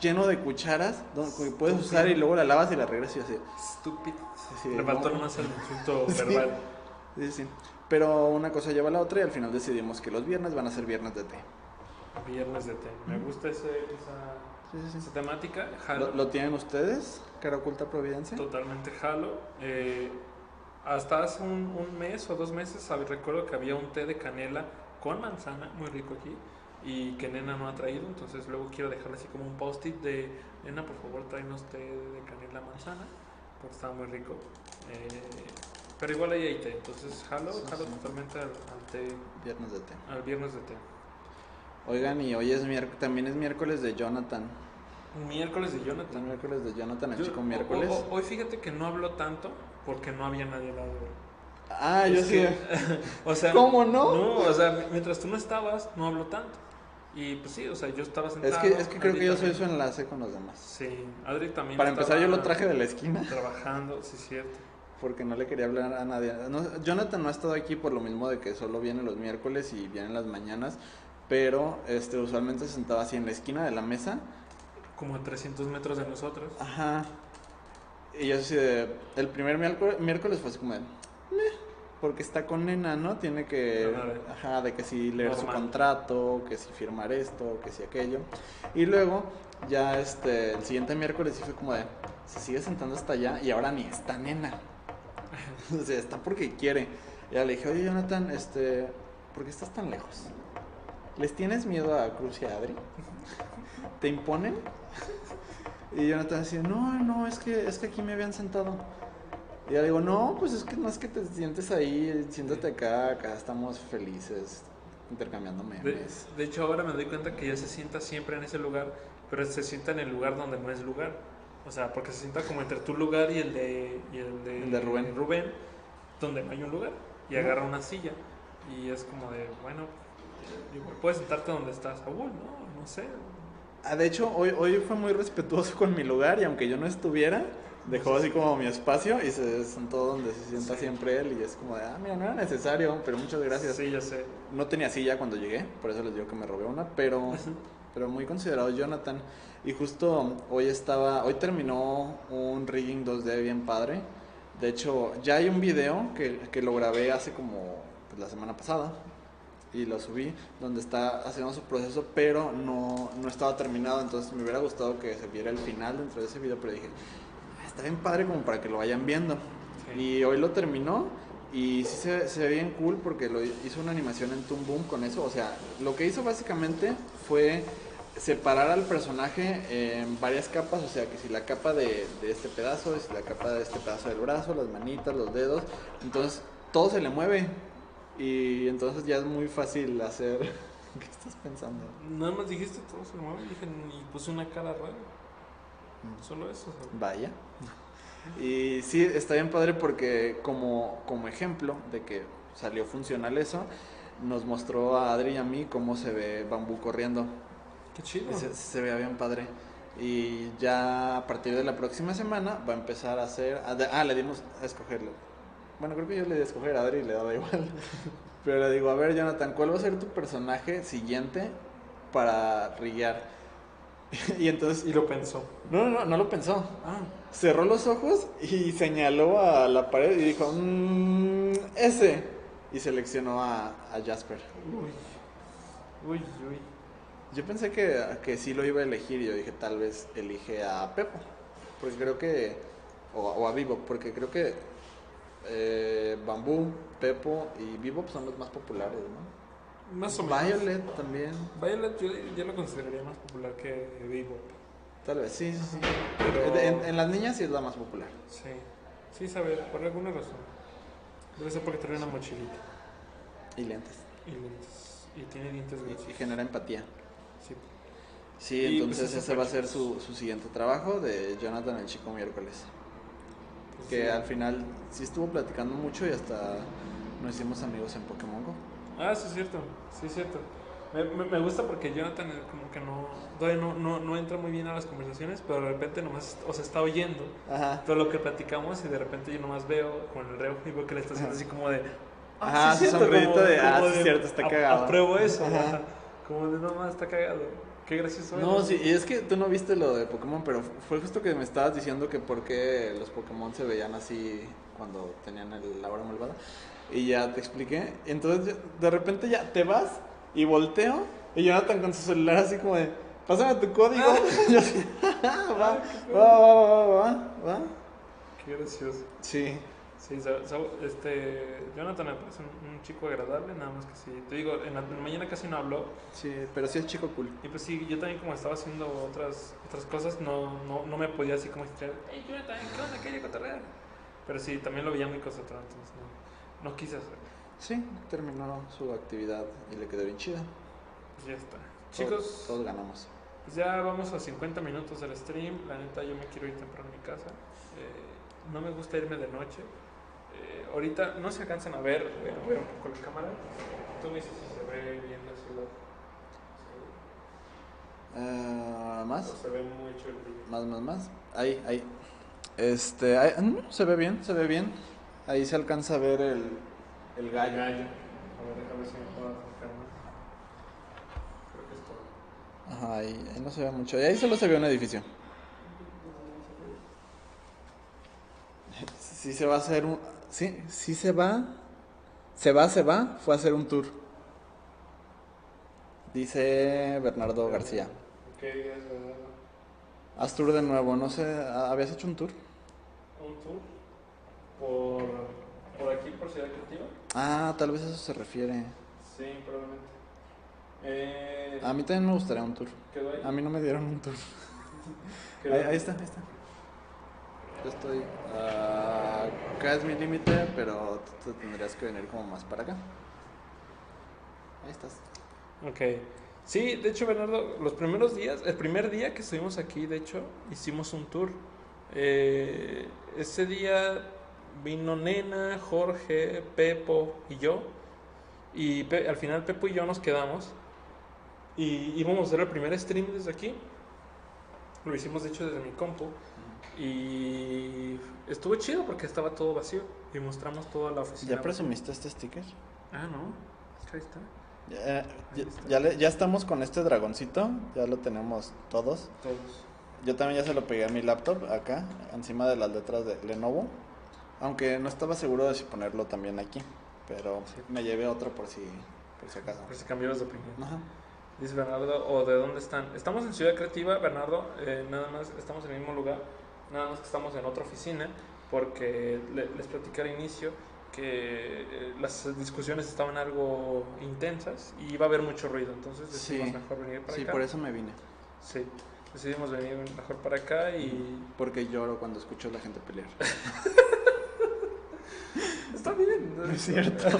lleno de cucharas donde que puedes usar y luego la lavas y la regresas y así. Estúpido. sí, Le no. faltó nomás el insulto [LAUGHS] Sí. verbal. Sí, sí. Pero una cosa lleva a la otra y al final decidimos que los viernes van a ser viernes de té. Viernes de té. Me gusta ese, esa, Sí, sí, sí. esa temática. ¿Lo, lo tienen ustedes? Cara oculta Providencia. Totalmente jalo. Eh, hasta hace un, un mes o dos meses recuerdo que había un té de canela con manzana, muy rico aquí, y que Nena no ha traído, entonces luego quiero dejarle así como un post-it de Nena, por favor, tráenos té de canela manzana, porque estaba muy rico. Eh, pero igual ahí hay té, entonces jalo, Sí, jalo sí. totalmente al, al té, Viernes de té. al viernes de té. Oigan, y hoy es miércoles, también es miércoles de Jonathan. Miércoles de Jonathan. miércoles de Jonathan, el Yo- chico miércoles. o- hoy fíjate que no hablo tanto porque no había nadie al lado. Ah, yo sí. [LAUGHS] o sea, ¿Cómo no? No, o sea, mi- mientras tú no estabas, no hablo tanto. Y pues sí, o sea, yo estaba sentado. Es que, es que creo Adri que yo soy su enlace con los demás. Sí, Adri también. Para empezar, yo lo traje de la esquina Trabajando, sí, cierto. porque no le quería hablar a nadie. No, Jonathan no ha estado aquí por lo mismo de que solo viene los miércoles y viene en las mañanas, pero este usualmente se sentaba así en la esquina de la mesa. Como a 300 metros de nosotros. Ajá. Y yo así de. El primer miércoles, miércoles fue así como de. "Meh", porque está con nena, ¿no? Tiene que. Ajá. De que si leer su contrato, que si firmar esto, que si aquello. Y luego, ya este. El siguiente miércoles sí fue como de. Se sigue sentando hasta allá y ahora ni está nena. [LAUGHS] o sea, está porque quiere. Y ya le dije, oye, Jonathan, este. ¿Por qué estás tan lejos? ¿Les tienes miedo a Cruz y a Adri? ¿Te imponen? Y Jonathan decía, no, no, es que, es que aquí me habían sentado. Y ya digo, no, pues es que no es que te sientes ahí, siéntate acá, acá estamos felices, intercambiando De, memes. de hecho, ahora me doy cuenta que ella se sienta siempre en ese lugar, pero se sienta en el lugar donde no es lugar. O sea, porque se sienta como entre tu lugar y el de, y el de, El de Rubén. donde no hay un lugar. Y agarra una silla. Y es como de, bueno, puedes sentarte donde estás, Saúl, ¿no? No sé. Ah, de hecho, hoy, hoy fue muy respetuoso con mi lugar y aunque yo no estuviera, dejó así como mi espacio y se sentó donde se sienta Sí. siempre él y es como de, ah, mira, no era necesario, pero muchas gracias. Sí, ya sé. No tenía silla cuando llegué, por eso les digo que me robé una, pero, pero muy considerado Jonathan. Y justo hoy estaba, hoy terminó un rigging 2D bien padre. De hecho, ya hay un video que, que lo grabé hace como pues, la semana pasada y lo subí, donde está haciendo su proceso, pero no, no estaba terminado, entonces me hubiera gustado que se viera el final dentro de ese video, pero dije, "Ah, está bien padre como para que lo vayan viendo. Sí. Y hoy lo terminó y sí se, se ve bien cool porque lo hizo una animación en Toon Boom con eso. O sea, lo que hizo básicamente fue separar al personaje en varias capas. O sea, que si la capa de, de este pedazo, si la capa de este pedazo del brazo, las manitas, los dedos. Entonces todo se le mueve. Y entonces ya es muy fácil hacer... [LAUGHS] ¿Qué estás pensando? Nada más dijiste todo se mueve y dije, y puse una cara rara. Solo eso. Saúl. Vaya. Y sí, está bien padre porque como, como ejemplo de que salió funcional eso, nos mostró a Adri y a mí cómo se ve bambú corriendo. Qué chido. Se, se veía bien padre. Y ya a partir de la próxima semana va a empezar a hacer... Ah, le dimos a escogerlo. Bueno, creo que yo le di a escoger a Adri y le daba igual. [LAUGHS] Pero le digo, a ver, Jonathan, ¿cuál va a ser tu personaje siguiente para rillar? [LAUGHS] y entonces... Y lo pensó. No, no, no, no lo pensó Ah, cerró los ojos y señaló a la pared y dijo, "Mm, ese. Y seleccionó a, a Jasper. uy. Uy, uy. Yo pensé que, que sí lo iba a elegir y yo dije, tal vez elige a Pepo. Porque creo que... O, o a Bebop, porque creo que eh, Bambú, Pepo y Bebop son los más populares, ¿no? Más o menos. Violet también. Violet yo, yo lo consideraría más popular que Bebop. Tal vez, sí, sí. Pero- En, en las niñas sí es la más popular. Sí. Sí, saber, por alguna razón. Debe ser porque trae una mochilita Y lentes. y lentes. Y tiene dientes Y, y genera empatía. Sí. Sí, Y, pues, entonces ese va a ser su, su siguiente trabajo de Jonathan el Chico Miércoles. Que al final sí estuvo platicando mucho y hasta nos hicimos amigos en Pokémon Go. Ah, sí, es cierto. Sí, es cierto. Me, me, me gusta porque Jonathan como que no, todavía no, no, no entra muy bien a las conversaciones, pero de repente nomás, o sea, está oyendo Ajá. todo lo que platicamos y de repente yo nomás veo con el reojo y veo que le está haciendo así como de... Ajá, sí su es cierto", como- de, "Ah, sí cierto, está "Ap- cagado". Apruebo eso, Ajá. Como de, no más, está cagado. Qué gracioso. No, eres. sí, y es que tú no viste lo de Pokémon, pero fue justo que me estabas diciendo que por qué los Pokémon se veían así cuando tenían el, la hora malvada. Y ya te expliqué. Entonces de repente ya te vas y volteo. Y Jonathan con su celular así como de, pásame tu código. Y [LAUGHS] yo así, [LAUGHS] va, va, va, va, va, va. Qué gracioso. Sí. Sí, sa- sa- este, Jonathan me parece un, un chico agradable, nada más que sí. Te digo, en la, en la mañana casi no habló. Sí, pero sí es chico cool. Y pues sí, yo también como estaba haciendo otras, otras cosas, no, no, no me podía así como decir, hey Jonathan, ¿qué onda? ¿Qué hay cotorrear? Pero sí, también lo veía muy concentrado, entonces no, no quise hacer. Sí, terminó su actividad y le quedó bien chida. Pues ya está. Todos- Chicos, todos ganamos. pues ya vamos a 50 minutos del stream. La neta, yo me quiero ir temprano a mi casa. Eh, no me gusta irme de noche. Eh, ahorita no se alcanzan a ver, voy a ver un poco la cámara. Tú me dices si se ve bien la ciudad. Sí. ¿Más? O se ve mucho el brillo. Más, más, más. Ahí, ahí. Este, ahí- mm, se ve bien, se ve bien. Ahí se alcanza a ver el, el gallo. A ver, déjame si me puedo acercar más. Creo que es todo. Ajá, ahí, ahí no se ve mucho. Y ahí solo se ve un edificio. [LAUGHS] Sí se va a hacer un... Sí, sí se va. Se va, se va. Fue a hacer un tour. Dice Bernardo García. ¿Qué días, verdad? Haz tour de nuevo. No sé, ¿habías hecho un tour? Un tour por, por aquí, por Ciudad Creativa. Ah, tal vez a eso se refiere. Sí, probablemente. Eh, A mí también me gustaría un tour. quedó ahí. A mí no me dieron un tour. Ahí está, ahí está. Yo estoy. ah, acá es mi límite, pero tú te tendrías que venir como más para acá. Ahí estás. Ok. Sí, de hecho, Bernardo, los primeros días, el primer día que estuvimos aquí, de hecho, hicimos un tour. Eh, ese día vino Nena, Jorge, Pepo y yo. Y al final Pepo y yo nos quedamos. Y íbamos a hacer el primer stream desde aquí. Lo hicimos, de hecho, desde mi compu. Y estuvo chido porque estaba todo vacío. Y mostramos toda la oficina. ¿Ya presumiste este sticker? Ah, no. Ahí está. Ya, ya, ya le- ya estamos con este dragoncito, ya lo tenemos todos. Todos. Yo también ya se lo pegué a mi laptop acá, encima de las letras de Lenovo. Aunque no estaba seguro de si ponerlo también aquí, pero Sí. me llevé otro por si, por si acaso. Por si cambiamos de opinión. Ajá. Dice Bernardo, ¿o de dónde están? Estamos en Ciudad Creativa, Bernardo, eh, nada más estamos en el mismo lugar, nada más que estamos en otra oficina, porque le- les platicé al inicio que eh, las discusiones estaban algo intensas y iba a haber mucho ruido, entonces decidimos Sí. mejor venir para Sí, acá. por eso me vine. Sí, decidimos venir mejor para acá y... Porque lloro cuando escucho a la gente pelear. [LAUGHS] [LAUGHS] Está bien. No es cierto. [LAUGHS]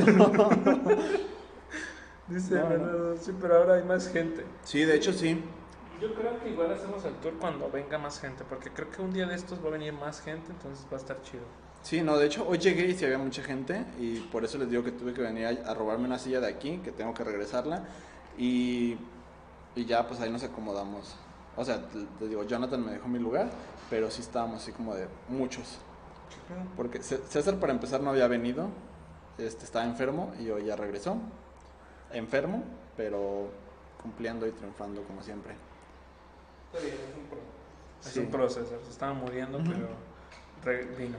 Dice No, no. Sí, pero ahora hay más gente. Sí, de hecho sí. Yo creo que igual hacemos el tour cuando venga más gente, porque creo que un día de estos va a venir más gente, entonces va a estar chido. Sí, no, de hecho hoy llegué y sí había mucha gente y por eso les digo que tuve que venir a, a robarme una silla de aquí, que tengo que regresarla y, y ya pues ahí nos acomodamos. O sea, te digo, Jonathan me dejó mi lugar, pero sí estábamos así como de muchos. Porque César para empezar no había venido, este, estaba enfermo y hoy ya regresó. Enfermo, pero cumpliendo y triunfando como siempre. Está bien, es un, pro- es Sí. un proceso. Se estaba muriendo, pero vino.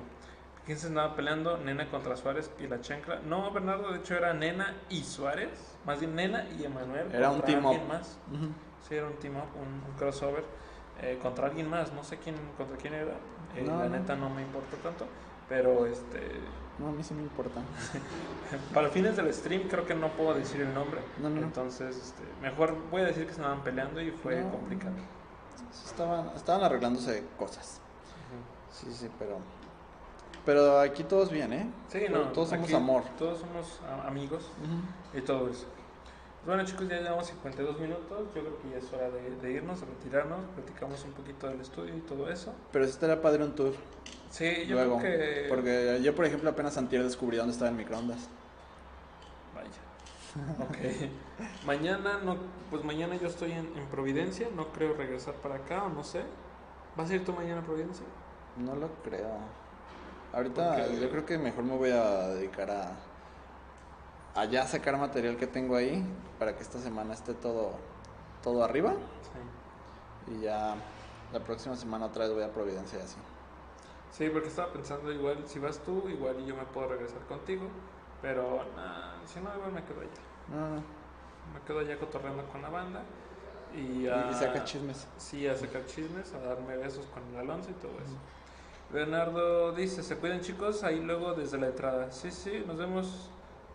¿Quién se andaba peleando? Nena contra Suárez y la chancla. No, Bernardo, de hecho era Nena y Suárez. Más bien Nena y Emanuel. Era un team up. más. Ujú. Sí, era un team up, un, un crossover. eh, contra alguien más. No sé quién contra quién era. Eh, No, la no. neta no me importa tanto. Pero este. No, a mí sí me importa. [LAUGHS] Para fines del stream creo que no puedo decir el nombre. No. Entonces, este, mejor voy a decir que se andaban peleando y fue complicado. Estaban, estaban arreglándose cosas. Sí, sí, pero. Pero aquí todos bien, ¿eh? Sí, no. Todos somos amor. Todos somos amigos y todo eso. Bueno, chicos, ya llevamos 52 minutos. Yo creo que ya es hora de, de irnos, de retirarnos. Platicamos un poquito del estudio y todo eso. Pero sí estaría padre un tour. Sí, yo luego. creo que. Porque yo, por ejemplo, apenas antier descubrí dónde estaba el microondas. Ok. mañana, no, pues mañana yo estoy en, en Providencia. No creo regresar para acá o no sé. ¿Vas a ir tú mañana a Providencia? No lo creo. Ahorita yo creo que mejor me voy a dedicar a. a ya sacar material que tengo ahí. Para que esta semana esté todo. todo arriba. Sí. Y ya la próxima semana otra vez voy a Providencia y así. Sí, porque estaba pensando igual, si vas tú, igual y yo me puedo regresar contigo. Pero nah, si no, igual me quedo allá. No, no. Me quedo allá cotorreando con la banda. Y, a, y saca chismes. Sí, a sacar chismes, a darme besos con el Alonso y todo eso. Bernardo dice, se cuiden chicos, ahí luego desde la entrada. Sí, sí, nos vemos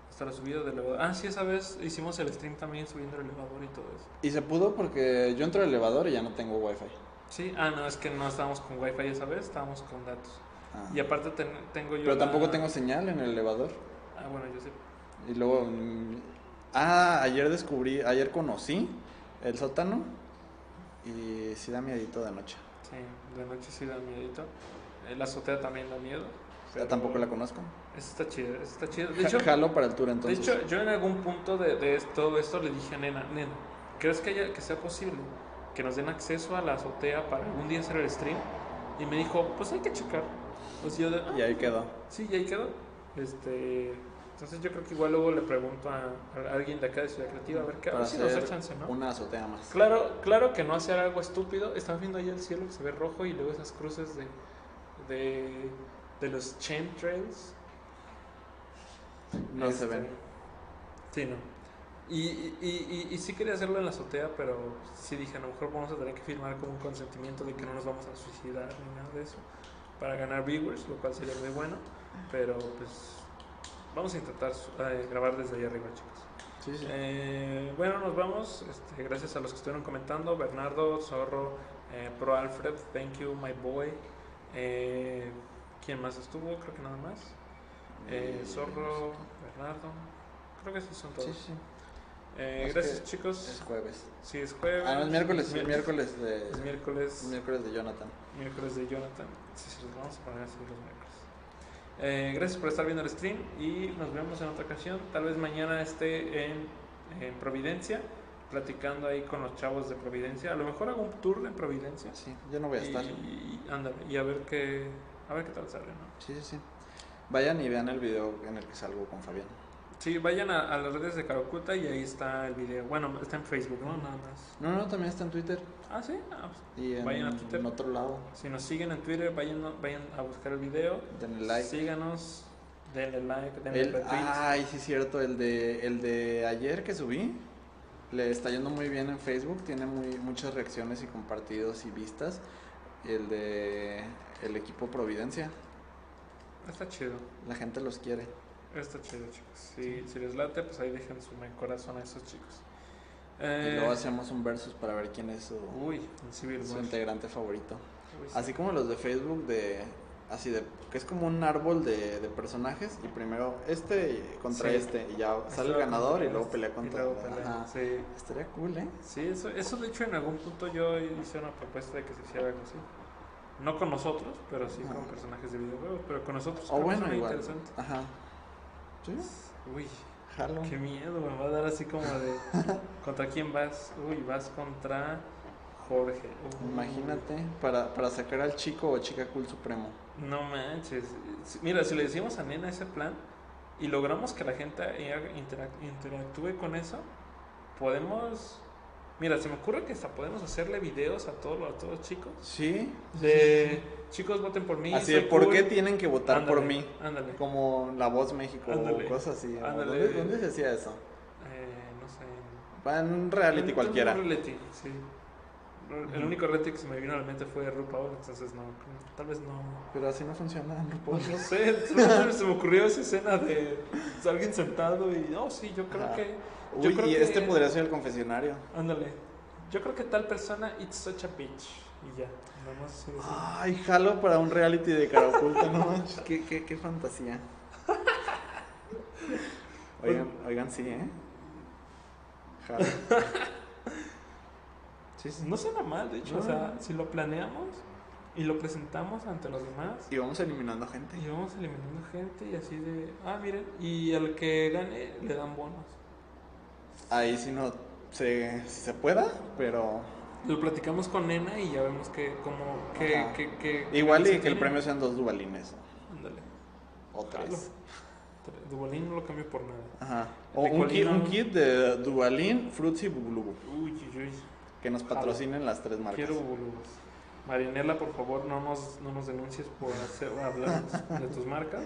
hasta la subida del elevador. Ah, sí, esa vez hicimos el stream también subiendo el elevador y todo eso. Y se pudo porque yo entro al elevador y ya no tengo wifi. Sí, ah, no, es que no estábamos con wifi esa vez, estábamos con datos. Ah. Y aparte ten- tengo yo... Pero la- tampoco tengo señal en el elevador. Ah, bueno, yo sí. Y luego... mm, Ah, ayer descubrí, ayer conocí el sótano y sí da miedito de noche. Sí, de noche sí da miedito. Eh, La azotea también da miedo. Pero tampoco la conozco. Esa está chida, esa está chida. De hecho, Jalo para el tour de entonces. hecho, yo en algún punto de, de todo esto le dije a Nena, Nena, ¿crees que, haya, que sea posible que nos den acceso a la azotea para algún día hacer el stream? Y me dijo, pues hay que checar. Pues yo de, "Ah, y ahí quedó. Sí, y ahí quedó. Este, entonces yo creo que igual luego le pregunto a, a alguien de acá de Ciudad Creativa a ver qué, a Para ver si nos da chance, ¿no? una azotea más. Claro, claro que no hacer algo estúpido. Estamos viendo ahí el cielo que se ve rojo y luego esas cruces de, de, de los chemtrails. No se Este, ven. Sí, no. Y, y, y, y- y sí quería hacerlo en la azotea, pero sí dije, a lo mejor vamos a tener que firmar como un consentimiento de que no nos vamos a suicidar ni nada de eso para ganar viewers, lo cual sería muy bueno. Pero pues vamos a intentar eh, grabar desde ahí arriba, chicos. Sí, sí. Eh, bueno, nos vamos. Este, gracias a los que estuvieron comentando. Bernardo, Zorro, eh, Pro Alfred, thank you, my boy. ¿Quién más estuvo? Creo que nada más. Zorro, Bernardo. Creo que sí son todos. Sí, sí. Eh, Es gracias, chicos. Es jueves. Sí, es jueves. Ah, no, es miércoles. Miércoles. miércoles de. Es miércoles. miércoles de Jonathan. Miércoles de Jonathan. Sí, sí, los vamos a poner así los miércoles. Eh, gracias por estar viendo el stream y nos vemos en otra ocasión. Tal vez mañana esté en, en Providencia, platicando ahí con los chavos de Providencia. A lo mejor hago un tour en Providencia. Sí, yo no voy a estar. Y, y- ándale, y a ver qué, a ver qué tal sale, ¿no? Sí, sí, sí. Vayan y vean el video en el que salgo con Fabián. Sí, vayan a, a las redes de Caracuta y ahí está el video. Bueno, está en Facebook, ¿no? Nada más. No, no, también está en Twitter. Ah, sí. Ah, pues, Y en, Vayan a Twitter. en otro lado. si nos siguen en Twitter, vayan, vayan a buscar el video. Denle like. Síganos, denle like, denle El, retweet. ay, sí, cierto. El de, el de ayer que subí. Le está yendo muy bien en Facebook. Tiene muy, muchas reacciones y compartidos y vistas. El de el equipo Providencia. Está chido, La gente los quiere. Está chido, chicos. Si, si les late, pues ahí dejen su corazón a esos chicos. Y Eh, luego hacemos un versus para ver quién es su, uy, Civil su integrante favorito. Uy, sí. Así como los de Facebook de así de que es como un árbol de, de personajes y primero este contra Sí. este y ya Este sale el ganador y luego pelea y contra luego pelea. Sí. Estaría cool, ¿eh? Sí, eso, eso de hecho en algún punto yo hice una propuesta de que se hiciera algo así. No con nosotros, pero sí con personajes de videojuegos, pero con nosotros O que bueno, igual. interesante. Ajá. Sí, Uy, jalo. qué miedo, me va a dar así como de [LAUGHS] ¿contra quién vas? Uy, vas contra Jorge. Uy. Imagínate, para, para sacar al chico o chica cool supremo. No manches. Mira, si le decimos a Nena ese plan y logramos que la gente interactúe con eso, podemos... Mira, se me ocurre que hasta podemos hacerle videos a todos, a todos los chicos. Sí. De chicos voten por mí. Así de por cool". qué tienen que votar por mí. Ándale. Como La Voz México Ándale. o cosas así. ¿o Ándale. ¿Dónde, dónde se hacía eso? Eh, no sé. Va en un reality En- cualquiera. en un reality, sí. El único reality que se me vino a la mente fue RuPaul, entonces no, tal vez no. Pero así no funciona en RuPaul. Pues no sé, [LAUGHS] se me ocurrió esa escena de alguien sentado y, oh, sí, yo creo Ajá. que. Yo Uy, creo y que- este podría ser el confesionario. Ándale. Yo creo que tal persona, it's such a bitch. Y ya, así decir. Ay, jalo para un reality de cara oculta, no manches. [LAUGHS] Qué, qué, qué fantasía. [LAUGHS] Oigan, oigan, sí, ¿eh? Jalo. [LAUGHS] Sí, sí. No suena mal, de hecho, No, o sea, si lo planeamos y lo presentamos ante los demás. Y vamos eliminando gente. Y vamos eliminando gente y así de, ah, miren, y al que gane le dan bonos. Ahí sí no se, si se pueda, pero Lo platicamos con Nena y ya vemos que, como, que, Ajá. que, que- igual y que el premio sean dos dubalines Ándale. o tres. Tre- Duvalín no lo cambio por nada. Ajá. O un kit, un kit de Duvalín, Fruits y Bubulubu. Uy, uy, uy. Que nos patrocinen las tres marcas. Quiero bubulubos. Marinela, por favor, no nos, no nos denuncies por hacer, hablar de tus marcas.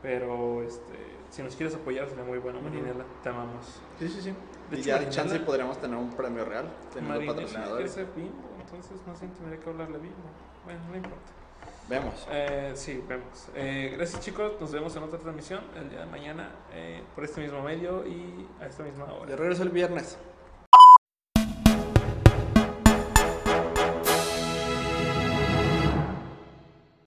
Pero este, si nos quieres apoyar, sería muy bueno. Marinela. Te amamos. Sí, sí, sí. De y hecho, ya Marinela- chance podríamos tener un premio real quiere patrocinadores. ser bimbo, entonces más bien tendría que hablarle bimbo. Bueno, no importa. Vemos. Eh, sí, vemos. Eh, gracias chicos, nos vemos en otra transmisión el día de mañana eh, por este mismo medio y a esta misma hora. De regreso el viernes.